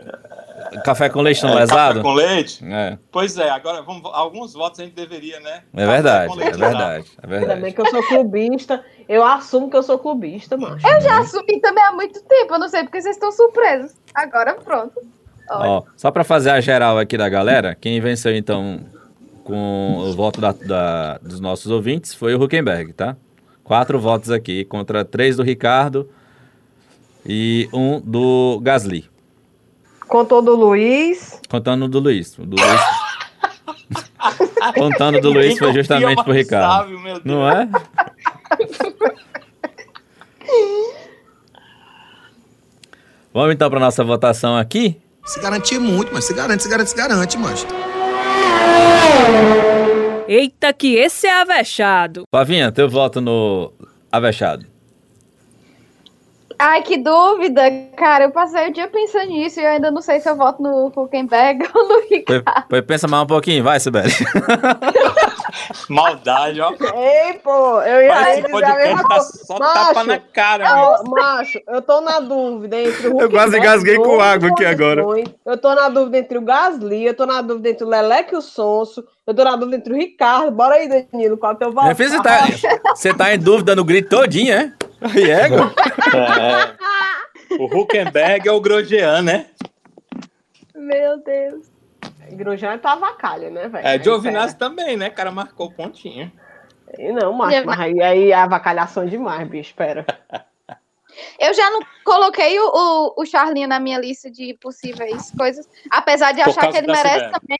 café com leite no É, lesado. Café com leite? É, Pois é, agora vamos, alguns votos a gente deveria, né? é verdade, é verdade, é Ainda verdade. bem que eu sou clubista. Eu assumo que eu sou clubista, macho. Eu já assumi também há muito tempo. Eu não sei porque vocês estão surpresos. Agora pronto. Ó, só pra fazer a geral aqui da galera, quem venceu então com o voto da- da- dos nossos ouvintes foi o Huckenberg, tá? Quatro votos aqui contra três do Ricardo e um do Gasly. Contou do Luiz. Contando o do Luiz. Do Luiz. Contando do Luiz foi justamente pro Ricardo. sábio. Não é? Vamos então para nossa votação aqui. Se garantir muito, mas se garante, se garante, se garante, mas. Eita, que esse é avexado. Flavinha, teu voto no Avexado. Ai, que dúvida, cara. Eu passei o dia pensando nisso e eu ainda não sei se eu voto no Huckenberg ou no Ricardo. Foi, pensa mais um pouquinho, vai, Sibeli. Maldade, ó. Ei, pô, eu ia Mas dizer a mesma tá coisa. só tapa na cara, Ó, meu. macho, eu tô na dúvida entre o Eu quase e com água aqui agora. Eu tô na dúvida entre o Gasly, eu tô na dúvida entre o Leleque e o Sonso, eu tô na dúvida entre o Ricardo. Bora aí, Danilo, qual é o teu voto? Você tá, você tá em dúvida no grito todinho, é? É, égua. É. O Huckenberg é o Grosjean, né? Meu Deus. Grosjean é tua avacalha, né, velho? É, Giovinazzi também, né? O cara marcou o pontinho. Aí Não, macho, mas aí, aí é avacalhação demais, bicho, espera. Eu já não coloquei o, o, o Charlinho na minha lista de possíveis coisas, apesar de Por achar que ele merece também.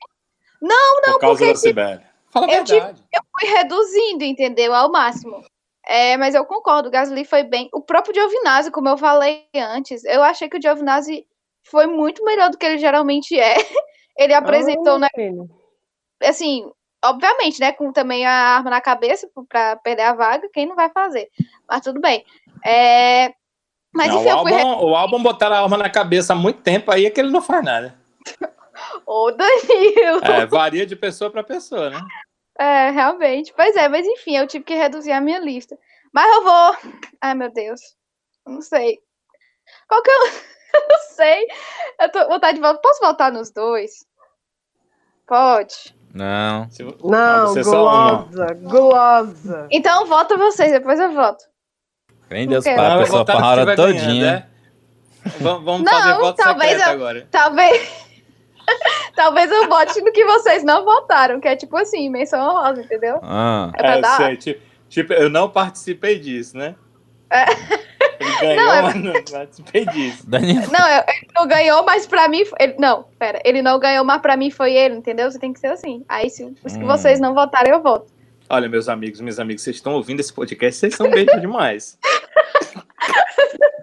Não, Por causa porque da Sibeli. Fala a eu tive- verdade. fui reduzindo, entendeu? Ao máximo. É, mas eu concordo, o Gasly foi bem. O próprio Giovinazzi, como eu falei antes, eu achei que o Giovinazzi foi muito melhor do que ele geralmente é. Ele apresentou, Ah, né, filho. assim, obviamente, né, com também a arma na cabeça pra perder a vaga, quem não vai fazer? Mas tudo bem. É, Mas Não, enfim, o, eu fui. álbum, o álbum botaram a arma na cabeça há muito tempo aí é que ele não faz nada. Ô, Danilo! É, varia de pessoa pra pessoa, né? É, realmente. Pois é, mas enfim, eu tive que reduzir a minha lista. Mas eu vou. Ai, meu Deus. Eu não sei. Qual que eu. Eu não sei. Eu tô vontade de voltar. Posso voltar nos dois? Pode. Não. Se- Não, você é só gulosa, gulosa. Então vota vocês, depois eu voto. Fé em Deus, Não quero. pai, a Não, vai pessoa votar no que para tiver todinha. ganhando, né? Vamos, vamos Não, fazer voto talvez secreto eu- agora. Talvez. Talvez eu vote no que vocês não votaram, que é tipo assim, menção honrosa, entendeu? Ah, É pra É, eu dar. sei, tipo, tipo, eu não participei disso, né? É. Ele ganhou, Não, é- mas não participei disso. Não, eu- ele não ganhou, mas pra mim. Ele, não, pera. Ele não ganhou, mas pra mim foi ele, entendeu? Você tem que ser assim. Aí, se os que Hum. vocês não votarem, eu voto. Olha, meus amigos, meus amigos, vocês estão ouvindo esse podcast, vocês são besta demais.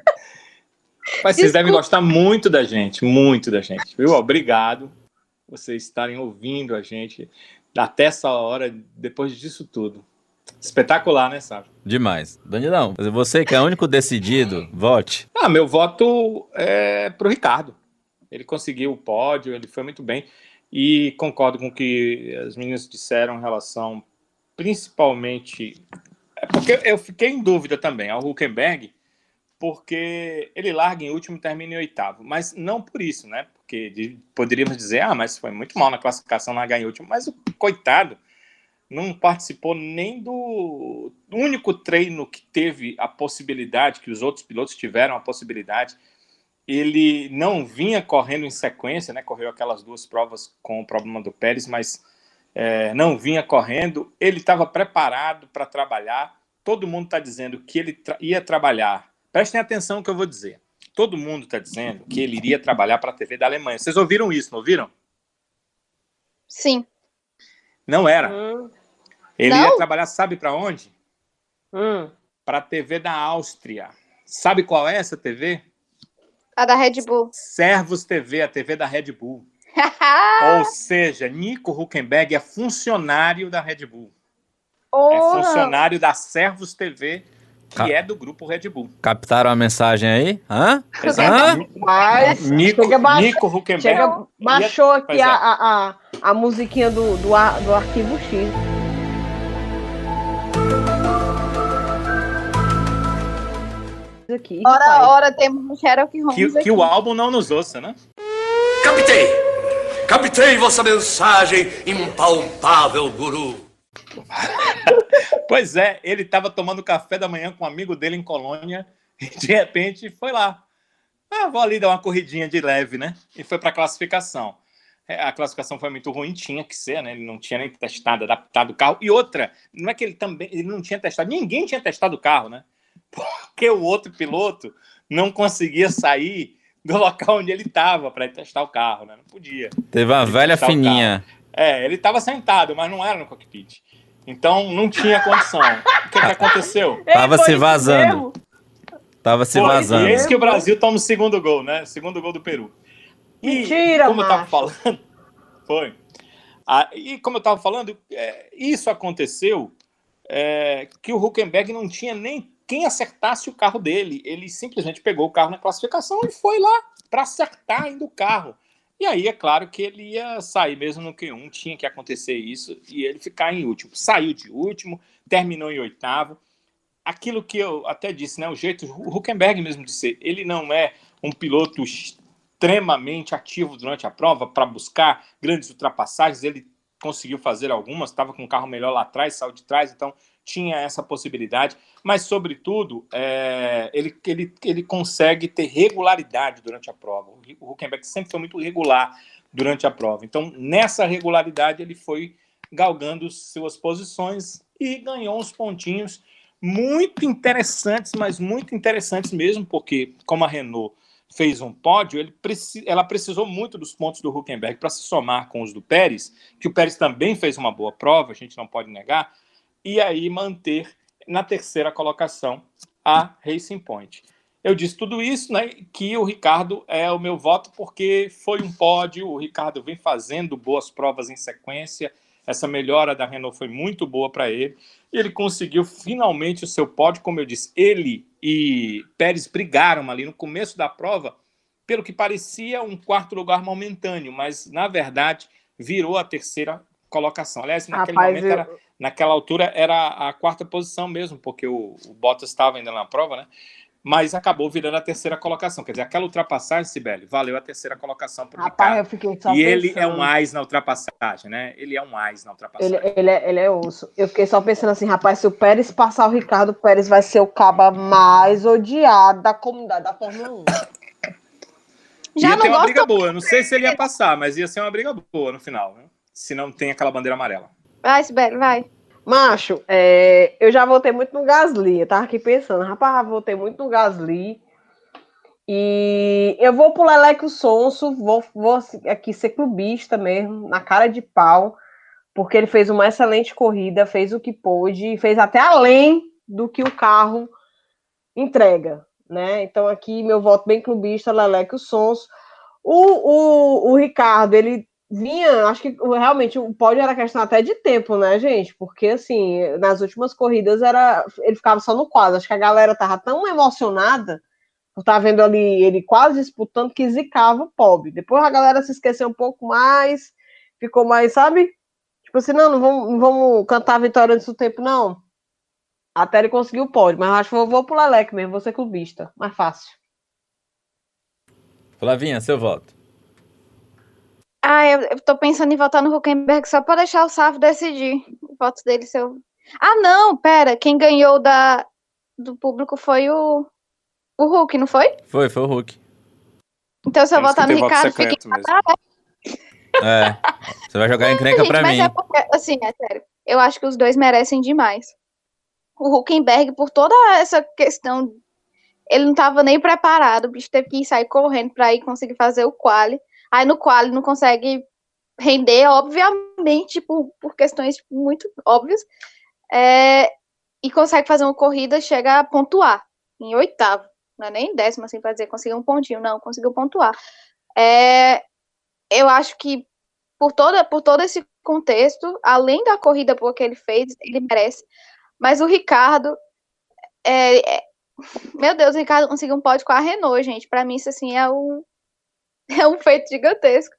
Mas vocês devem Desculpa. gostar muito da gente, muito da gente, viu? Obrigado por vocês estarem ouvindo a gente até essa hora, depois disso tudo. Espetacular, né, Sávio? Demais. Danilão, você que é o único decidido, vote. Ah, meu voto é pro Ricardo. Ele conseguiu o pódio, ele foi muito bem. E concordo com o que as meninas disseram em relação, principalmente. É porque eu fiquei em dúvida também ao Huckenberg, porque ele larga em último e termina em oitavo. Mas não por isso, né? Porque de- poderíamos dizer, ah, mas foi muito mal na classificação largar em último. Mas o coitado não participou nem do único treino que teve a possibilidade, que os outros pilotos tiveram a possibilidade. Ele não vinha correndo em sequência, né? Correu aquelas duas provas com o problema do Pérez, mas é, não vinha correndo. Ele estava preparado para trabalhar. Todo mundo está dizendo que ele tra- ia trabalhar. Prestem atenção no que eu vou dizer. Todo mundo está dizendo que ele iria trabalhar para a TV da Alemanha. Vocês ouviram isso, não ouviram? Sim. Não era. Hum, Ele Não? ia trabalhar, sabe para onde? hum. Para a TV da Áustria. Sabe qual é essa TV? A da Red Bull. Servus TV, a TV da Red Bull. Ou seja, Nico Huckenberg é funcionário da Red Bull. É Porra! funcionário da Servus TV, que é do grupo Red Bull. Captaram a mensagem aí? Hã? Exatamente. Mas Nico, Chega ba- Nico Huckenberg. chega, baixou aqui a, a, a, a musiquinha do, do, ar- do arquivo X. Aqui, Ora, rapaz. ora, temos um Sherlock Holmes Que, aqui. que o álbum não nos ouça, né? Captei! Captei vossa mensagem, impalpável guru. Pois é, ele estava tomando café da manhã com um amigo dele em Colônia e de repente foi lá. Ah, vou ali dar uma corridinha de leve, né? E foi para a classificação. É, A classificação foi muito ruim, tinha que ser, né? Ele não tinha nem testado, adaptado o carro. E outra, não é que ele também ele não tinha testado, ninguém tinha testado o carro, né? Porque o outro piloto não conseguia sair do local onde ele estava para testar o carro, né? Não podia. Teve uma velha fininha. É, ele estava sentado, mas não era no cockpit. Então não tinha condição. O que, que aconteceu? Ei, Tava se isso vazando. Tava se Foi, vazando. E eis que o Brasil toma o segundo gol, né? Segundo gol do Peru. E, Mentira, como eu tava macho. falando, foi. Ah, e como eu estava falando, é, isso aconteceu é, que o Huckenberg não tinha nem quem acertasse o carro dele. Ele simplesmente pegou o carro na classificação e foi lá para acertar ainda o carro. E aí é claro que ele ia sair mesmo no Q1, tinha que acontecer isso e ele ficar em último. Saiu de último, terminou em oitavo. Aquilo que eu até disse, né, o jeito o Huckenberg mesmo de ser, ele não é um piloto extremamente ativo durante a prova para buscar grandes ultrapassagens, ele conseguiu fazer algumas, estava com um carro melhor lá atrás, saiu de trás, então tinha essa possibilidade, mas, sobretudo, é, ele, ele, ele consegue ter regularidade durante a prova. O Huckenberg sempre foi muito regular durante a prova. Então, nessa regularidade, ele foi galgando suas posições e ganhou uns pontinhos muito interessantes, mas muito interessantes mesmo, porque, como a Renault fez um pódio, ele ela precisou muito dos pontos do Huckenberg para se somar com os do Pérez, que o Pérez também fez uma boa prova, a gente não pode negar, e aí manter na terceira colocação a Racing Point. Eu disse tudo isso, né? Que o Ricardo é o meu voto porque foi um pódio. O Ricardo vem fazendo boas provas em sequência. Essa melhora da Renault foi muito boa para ele. E ele conseguiu finalmente o seu pódio, como eu disse. Ele e Pérez brigaram ali no começo da prova, pelo que parecia um quarto lugar momentâneo, mas na verdade virou a terceira colocação. Aliás, naquele Rapaz, momento, eu... era, naquela altura, era a quarta posição mesmo, porque o, o Bottas estava ainda na prova, né? Mas acabou virando a terceira colocação. Quer dizer, aquela ultrapassagem, Sibeli, valeu a terceira colocação para o Ricardo. Eu fiquei só e pensando. ele é um ais na ultrapassagem, né? Ele é um ais na ultrapassagem. Ele, ele, é, ele é osso. Eu fiquei só pensando assim, rapaz, se o Pérez passar o Ricardo, o Pérez vai ser o caba mais odiado da comunidade da Fórmula 1. Já ia ter uma briga boa. Eu não sei se ele ia passar, mas ia ser uma briga boa no final, né? se não tem aquela bandeira amarela. Vai, Sibeli, vai. Macho, é, eu já votei muito no Gasly. Eu tava aqui pensando, rapaz, votei muito no Gasly. E eu vou pro Leleco Sonso, vou, vou aqui ser clubista mesmo, na cara de pau, porque ele fez uma excelente corrida, fez o que pôde, fez até além do que o carro entrega, né? Então aqui meu voto bem clubista, Leleco Sonso. O, o, o Ricardo, ele vinha, acho que realmente o pódio era questão até de tempo, né, gente? Porque assim, nas últimas corridas era ele ficava só no quadro. Acho que a galera tava tão emocionada por estar tá vendo ali ele quase disputando que zicava o pobre. Depois a galera se esqueceu um pouco mais, ficou mais, sabe? Tipo assim, não, não vamos, não vamos cantar a vitória antes do tempo, não. Até ele conseguiu o pódio, mas acho que eu vou pro Lelec mesmo, vou ser clubista. Mais fácil. Flavinha, seu voto. Ah, eu, eu tô pensando em votar no Huckenberg só pra deixar o Safo decidir o voto dele. Seu... Ah, não, pera. Quem ganhou da, do público foi o, o Hulk, não foi? Foi, foi o Hulk. Então, se eu votar no Ricardo, fica É. Você vai jogar encrenca gente, pra mas mim. É porque, assim, é sério. Eu acho que os dois merecem demais. O Huckenberg, por toda essa questão, ele não tava nem preparado. O bicho teve que sair correndo pra ir conseguir fazer o quali. Aí no qual não consegue render, obviamente, por, por questões tipo, muito óbvias, é, e consegue fazer uma corrida, chega a pontuar em oitavo, não é nem em décimo, assim, para dizer, conseguiu um pontinho, não, conseguiu pontuar. É, eu acho que por, toda, por todo esse contexto, além da corrida boa que ele fez, ele merece, mas o Ricardo, é, é, meu Deus, o Ricardo conseguiu um pódio com a Renault, gente, para mim isso, assim, é o é um feito gigantesco.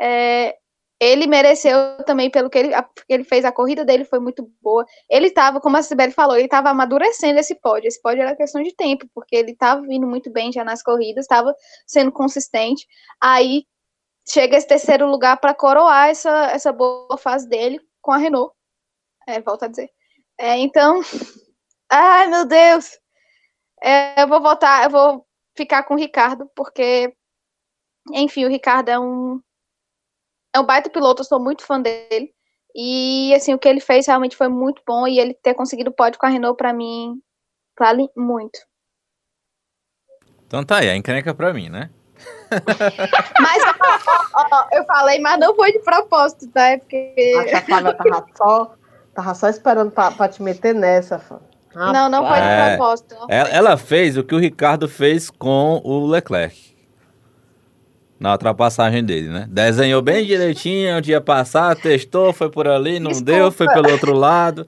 É, ele mereceu também pelo que ele, a, que ele fez, a corrida dele foi muito boa. Ele estava, como a Sibeli falou, ele estava amadurecendo esse pódio. Esse pódio era questão de tempo, porque ele estava vindo muito bem já nas corridas, estava sendo consistente. Aí chega esse terceiro lugar para coroar essa, essa boa fase dele com a Renault. É, volto a dizer. É, então, ai meu Deus, é, eu vou votar, eu vou ficar com o Ricardo, porque enfim, o Ricardo é um é um baita piloto, eu sou muito fã dele. E assim, o que ele fez realmente foi muito bom e ele ter conseguido o pódio com a Renault para mim vale muito. Então tá aí, a encrenca pra mim, né? mas ó, ó, eu falei, mas não foi de propósito, tá? É porque. A Flávia tava só, tava só esperando pra, pra te meter nessa, fã. Não, não foi de é, propósito. Ela, ela fez o que o Ricardo fez com o Leclerc na ultrapassagem dele, né? Desenhou bem direitinho onde ia passar, testou, foi por ali, não Desculpa. deu, foi pelo outro lado.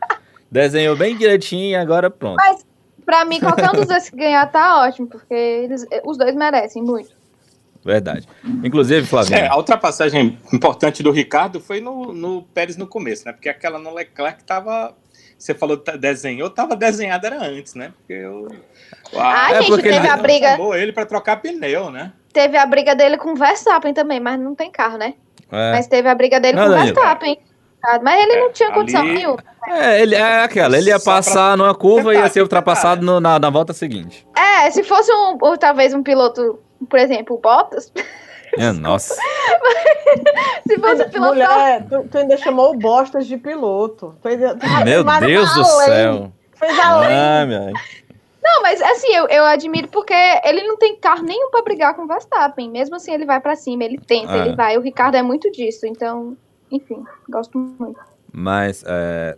Desenhou bem direitinho e agora pronto. Mas, Pra mim, qualquer um dos dois que ganhar tá ótimo, porque eles, os dois merecem muito. Verdade. Inclusive, Flavinho. É, a ultrapassagem importante do Ricardo foi no, no Pérez no começo, né? Porque aquela no Leclerc tava. Você falou que desenhou, tava desenhada era antes, né? Porque eu. Ah, é gente, teve a briga. Ele para trocar pneu, né? Teve a briga dele com o Verstappen também, mas não tem carro, né? É. Mas teve a briga dele não, com o Verstappen. Mas ele é, não tinha condição ali... nenhuma. É, ele, é aquela, ele ia Só passar pra... numa curva e ia ser ultrapassado no, na, na volta seguinte. É, se fosse um, ou talvez um piloto, por exemplo, o Bottas. É, nossa. se fosse um piloto. Mulher, tu, tu, ainda chamou o Bostas de piloto. Tu ainda, tu Meu Deus do céu. Fez além. Ah, minha... Não, mas assim, eu, eu admiro porque ele não tem carro nenhum para brigar com o Verstappen. Mesmo assim, ele vai para cima, ele tenta, é. ele vai. O Ricardo é muito disso, então, enfim, gosto muito. Mas, é,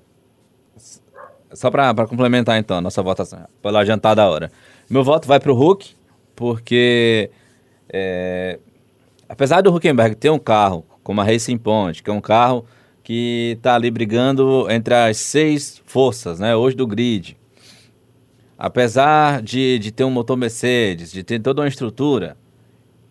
só para complementar então a nossa votação, pela adiantada hora. Meu voto vai para o Hulk, porque é, apesar do Huckenberg ter um carro como a Racing Point, que é um carro que está ali brigando entre as seis forças, né, hoje do grid, apesar de, de ter um motor Mercedes, de ter toda uma estrutura,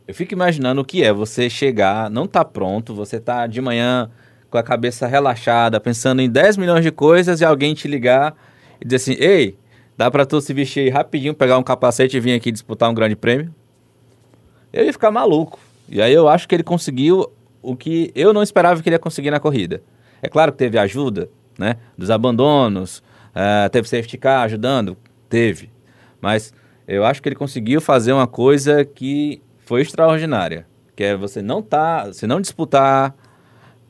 eu fico imaginando o que é você chegar, não tá pronto, você tá de manhã com a cabeça relaxada, pensando em 10 milhões de coisas e alguém te ligar e dizer assim: "Ei, dá para tu se vestir rapidinho, pegar um capacete e vir aqui disputar um grande prêmio?" Eu ia ficar maluco. E aí eu acho que ele conseguiu o que eu não esperava que ele ia conseguir na corrida. É claro que teve ajuda, né, dos abandonos, uh, teve safety car ajudando, Teve. Mas eu acho que ele conseguiu fazer uma coisa que foi extraordinária. Que é você não tá, você não disputar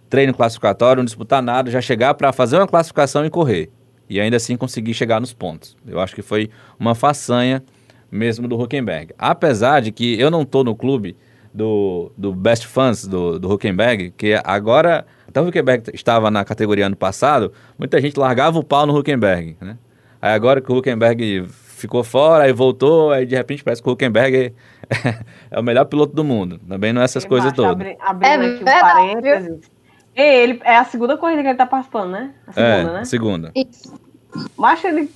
treino classificatório, não disputar nada, já chegar para fazer uma classificação e correr. E ainda assim conseguir chegar nos pontos. Eu acho que foi uma façanha mesmo do Huckenberg. Apesar de que eu não tô no clube do, do Best Fans do, do Huckenberg, que agora, até o Huckenberg estava na categoria ano passado, muita gente largava o pau no Huckenberg, né? Aí agora que o Huckenberg ficou fora, aí voltou, aí de repente parece que o Huckenberg é, é o melhor piloto do mundo. Também não é essas coisas todas. Abri, abrindo é aqui um parênteses. Ele, é a segunda corrida que ele tá participando, né? A segunda, é, né? segunda. Isso. Mas ele.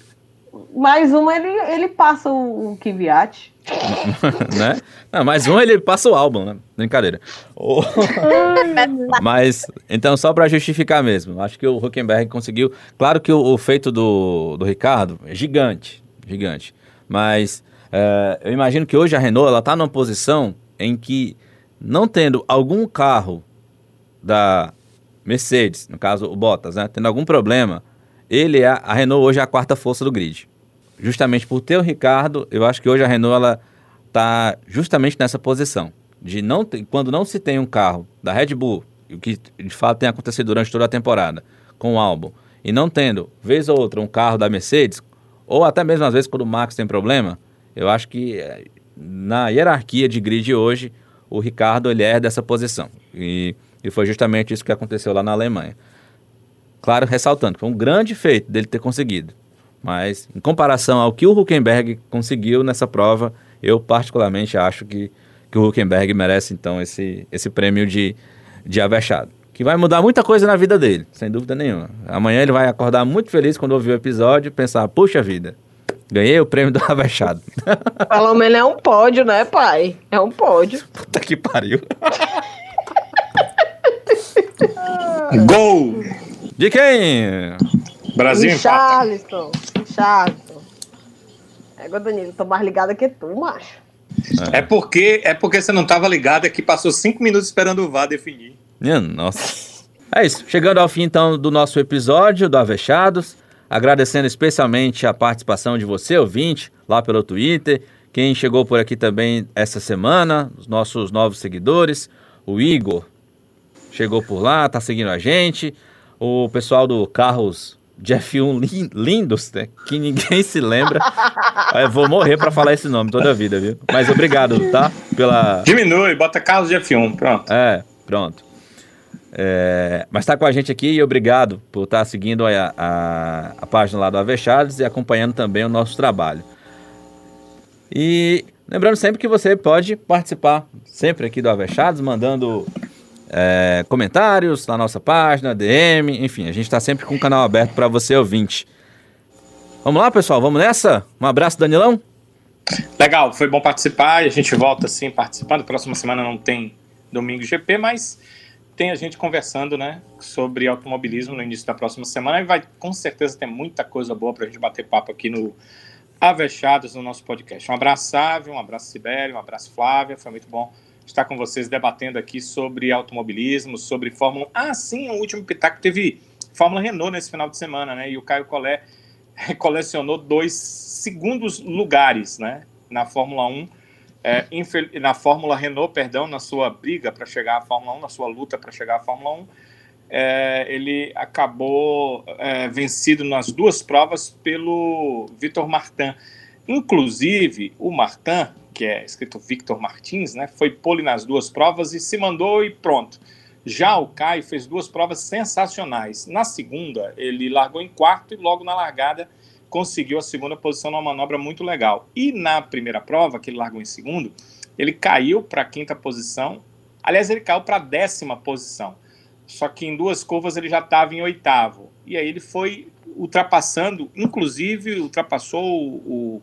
Mais uma ele, ele passa o, o Kvyat. né? Não, mais um ele passa o álbum, né? Brincadeira. Mas, então, só para justificar mesmo, acho que o Huckenberg conseguiu. Claro que o, o feito do, do Ricardo é gigante, gigante. Mas é, eu imagino que hoje a Renault ela está numa posição em que, não tendo algum carro da Mercedes, no caso o Bottas, né, tendo algum problema, ele é a Renault hoje é a quarta força do grid justamente por ter o Ricardo, eu acho que hoje a Renault ela está justamente nessa posição de não ter, quando não se tem um carro da Red Bull, o que de fato tem acontecido durante toda a temporada com o álbum, e não tendo vez ou outra um carro da Mercedes, ou até mesmo às vezes quando o Max tem problema, eu acho que eh, na hierarquia de grid hoje o Ricardo ele é dessa posição e, e foi justamente isso que aconteceu lá na Alemanha. Claro, ressaltando, foi um grande feito dele ter conseguido. Mas, em comparação ao que o Huckenberg conseguiu nessa prova, eu particularmente acho que, que o Huckenberg merece, então, esse, esse prêmio de, de avexado. Que vai mudar muita coisa na vida dele, sem dúvida nenhuma. Amanhã ele vai acordar muito feliz quando ouvir o episódio e pensar, puxa vida, ganhei o prêmio do avexado. Pelo menos é um pódio, né, pai? É um pódio. Puta que pariu. Gol! De quem? Brasil Charleston. Charleston. É, Danilo, tô mais ligada que tu, macho. É. é porque é porque você não tava ligado, é que passou cinco minutos esperando o VAR definir. Minha nossa. É isso. Chegando ao fim, então, do nosso episódio do Avechados. Agradecendo especialmente a participação de você, ouvinte, lá pelo Twitter. Quem chegou por aqui também essa semana, os nossos novos seguidores. O Igor chegou por lá, tá seguindo a gente. O pessoal do Carros de F1 lindos, né? Que ninguém se lembra. Eu vou morrer para falar esse nome toda a vida, viu? Mas obrigado, tá? Pela. Diminui, bota Carlos de F1, pronto. É, pronto. É, mas está com a gente aqui e obrigado por estar tá seguindo a, a, a, página lá do Avechados e acompanhando também o nosso trabalho. E lembrando sempre que você pode participar sempre aqui do Avechados, mandando é, comentários na nossa página, DM, enfim, a gente está sempre com o canal aberto para você ouvinte. Vamos lá, pessoal, vamos nessa? Um abraço, Danilão. Legal, foi bom participar. A gente volta sim participando. Próxima semana não tem domingo GP, mas tem a gente conversando, né, sobre automobilismo no início da próxima semana e vai com certeza ter muita coisa boa para a gente bater papo aqui no Avechados no nosso podcast. Um abraço, Sávio, um abraço, Sibério, um abraço, Flávia. Foi muito bom estar com vocês debatendo aqui sobre automobilismo, sobre Fórmula 1. Ah, sim, o último pitaco teve Fórmula Renault nesse final de semana, né? E o Caio Collet colecionou dois segundos lugares, né? Na Fórmula 1 é, na Fórmula Renault, perdão, na sua briga para chegar à Fórmula 1, na sua luta para chegar à Fórmula 1, é, ele acabou é, vencido nas duas provas pelo Vitor Martin. Inclusive, o Martin, que é escrito Victor Martins, né, foi pole nas duas provas e se mandou e pronto. Já o Caio fez duas provas sensacionais. Na segunda, ele largou em quarto e logo na largada conseguiu a segunda posição numa manobra muito legal. E na primeira prova, que ele largou em segundo, ele caiu para a quinta posição. Aliás, ele caiu para a décima posição. Só que em duas curvas ele já estava em oitavo. E aí ele foi ultrapassando, inclusive ultrapassou o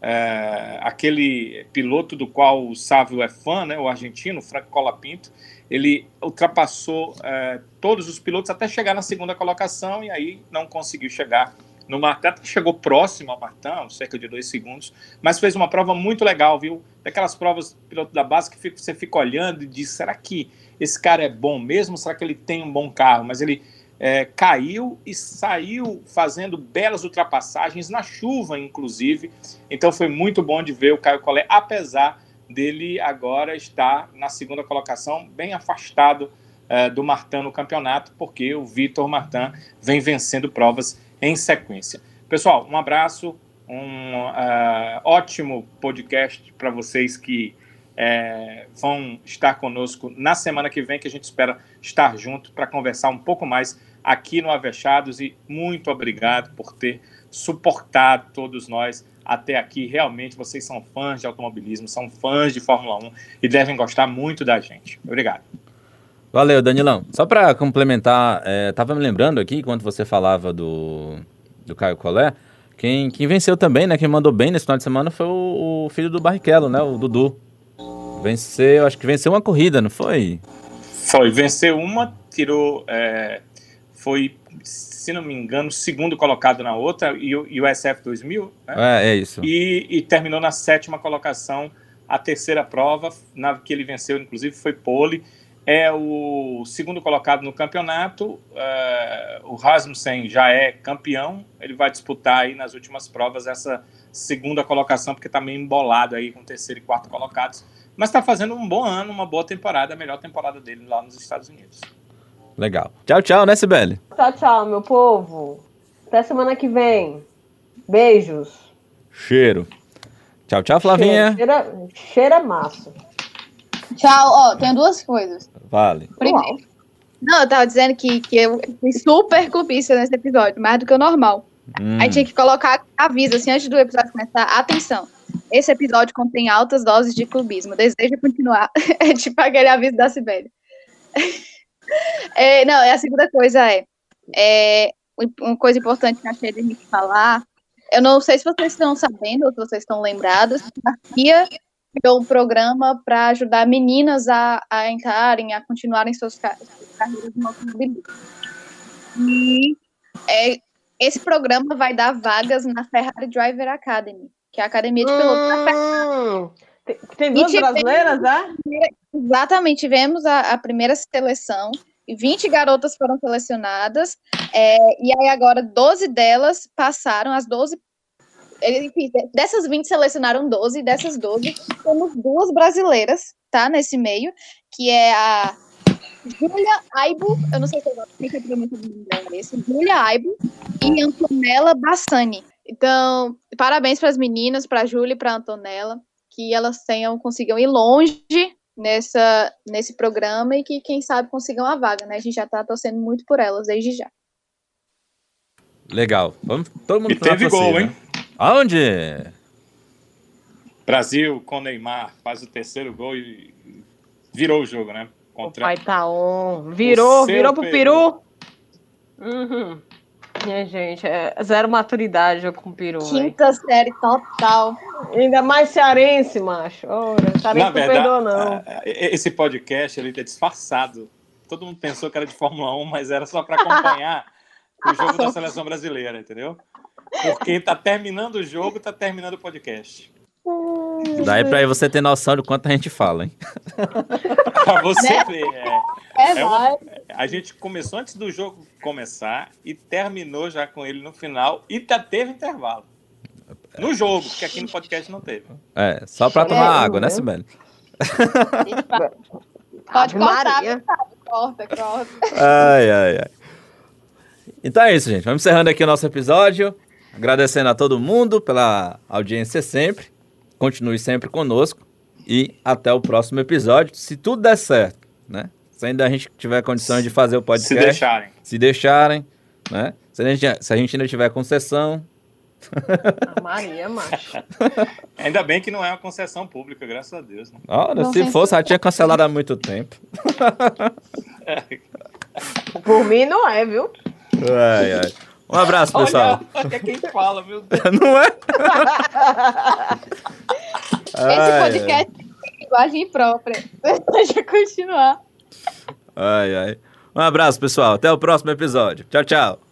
é, aquele piloto do qual o Sávio é fã, né, o argentino, Franco Colapinto. Ele ultrapassou é, todos os pilotos até chegar na segunda colocação e aí não conseguiu chegar no Martin, chegou próximo ao Martin, cerca de dois segundos, mas fez uma prova muito legal, viu? Daquelas provas piloto da base que você fica olhando e diz: será que esse cara é bom mesmo? Será que ele tem um bom carro? Mas ele é, caiu e saiu fazendo belas ultrapassagens na chuva, inclusive. Então foi muito bom de ver o Caio Collet, apesar dele agora estar na segunda colocação, bem afastado é, do Martin no campeonato, porque o Vitor Martin vem vencendo provas em sequência. Pessoal, um abraço, um uh, ótimo podcast para vocês que é, vão estar conosco na semana que vem, que a gente espera estar junto para conversar um pouco mais aqui no Avechados e muito obrigado por ter suportado todos nós até aqui. Realmente vocês são fãs de automobilismo, são fãs de Fórmula 1 e devem gostar muito da gente. Obrigado. Valeu, Danilão. Só para complementar, é, me lembrando aqui, enquanto você falava do, do Caio Collet, quem, quem venceu também, né, quem mandou bem nesse final de semana foi o, o filho do Barrichello, né, o Dudu. Venceu, acho que venceu uma corrida, não foi? Foi, venceu uma, tirou, é, foi, se não me engano, segundo colocado na outra, e o, SF 2000, né? É, é isso. E, e terminou na sétima colocação, a terceira prova, na que ele venceu, inclusive, foi pole, é o segundo colocado no campeonato. Uh, o Rasmussen já é campeão. Ele vai disputar aí nas últimas provas essa segunda colocação, porque está meio embolado aí com terceiro e quarto colocados. Mas está fazendo um bom ano, uma boa temporada, a melhor temporada dele lá nos Estados Unidos. Legal. Tchau, tchau, né, Sibeli? Tchau, tchau, meu povo. Até semana que vem. Beijos. Cheiro. Tchau, tchau, Flavinha. Cheira, cheira massa. Tchau, ó, tenho duas coisas. Vale. Primeiro. Não, eu tava dizendo que, que eu fui super clubista nesse episódio, mais do que o normal. Hum. Aí tinha que colocar aviso, assim, antes do episódio começar. Atenção, esse episódio contém altas doses de clubismo. Deseja continuar. é tipo aquele aviso da Sibéria. é, não, a segunda coisa é, é, uma coisa importante que achei de gente falar. Eu não sei se vocês estão sabendo ou se vocês estão lembrados, a FIA criou um programa para ajudar meninas a, a entrarem, a continuarem suas, suas carreiras no automobilismo. E é, esse programa vai dar vagas na Ferrari Driver Academy, que é a academia de pilotos da Ferrari. Tem, tem duas brasileiras, né? Exatamente, tivemos a, a primeira seleção, e 20 garotas foram selecionadas, é, e aí agora 12 delas passaram, as 12 enfim, dessas 20 selecionaram 12, dessas 12 temos duas brasileiras, tá, nesse meio, que é a Júlia Aibo, eu não sei se eu sei que é o nome dela, esse, Júlia Aibo e Antonella Bassani. Então, parabéns para as meninas, para a Júlia e para a Antonella, que elas tenham, consigam ir longe nessa, nesse programa e que, quem sabe, consigam a vaga, né? A gente já está torcendo muito por elas desde já. Legal. Vamos, todo mundo e teve gol, né? hein? Aonde? Brasil com Neymar faz o terceiro gol e virou o jogo, né? Contra... O pai tá on. Virou, virou pro Peru. Uhum. Minha gente, é zero maturidade eu com peru. Quinta série total. Ainda mais cearense, macho. Ora, cearense Na não verdade, perdoa, não. é, é, esse podcast ele é disfarçado. Todo mundo pensou que era de Fórmula 1, mas era só para acompanhar o jogo da seleção brasileira, entendeu? Porque tá terminando o jogo, tá terminando o podcast. Daí pra você ter noção de quanto a gente fala, hein? Pra você Né? ver. é. É, É uma- vai. A gente começou antes do jogo começar e terminou já com ele no final e já teve intervalo. No jogo, porque aqui no podcast não teve. É, só pra tomar É, água, né? Sibeli? Pode cortar, corta, corta. Ai, ai, ai. Então é isso, gente. Vamos encerrando aqui o nosso episódio. Agradecendo a todo mundo pela audiência sempre. Continue sempre conosco. E até o próximo episódio, se tudo der certo, né? Se ainda a gente tiver condições de fazer o podcast. Se deixarem. Se deixarem, né? Se a gente, se a gente ainda tiver concessão. Ah, Maria, macho. Ainda bem que não é uma concessão pública, graças a Deus. né? Olha, Não se fosse, já tinha cancelado há muito tempo. Por mim não é, viu? Ai, ai. Um abraço, pessoal. Olha, olha quem fala, meu Deus. Não é? Esse podcast tem linguagem própria. Deixa eu continuar. Ai, ai. Um abraço, pessoal. Até o próximo episódio. Tchau, tchau.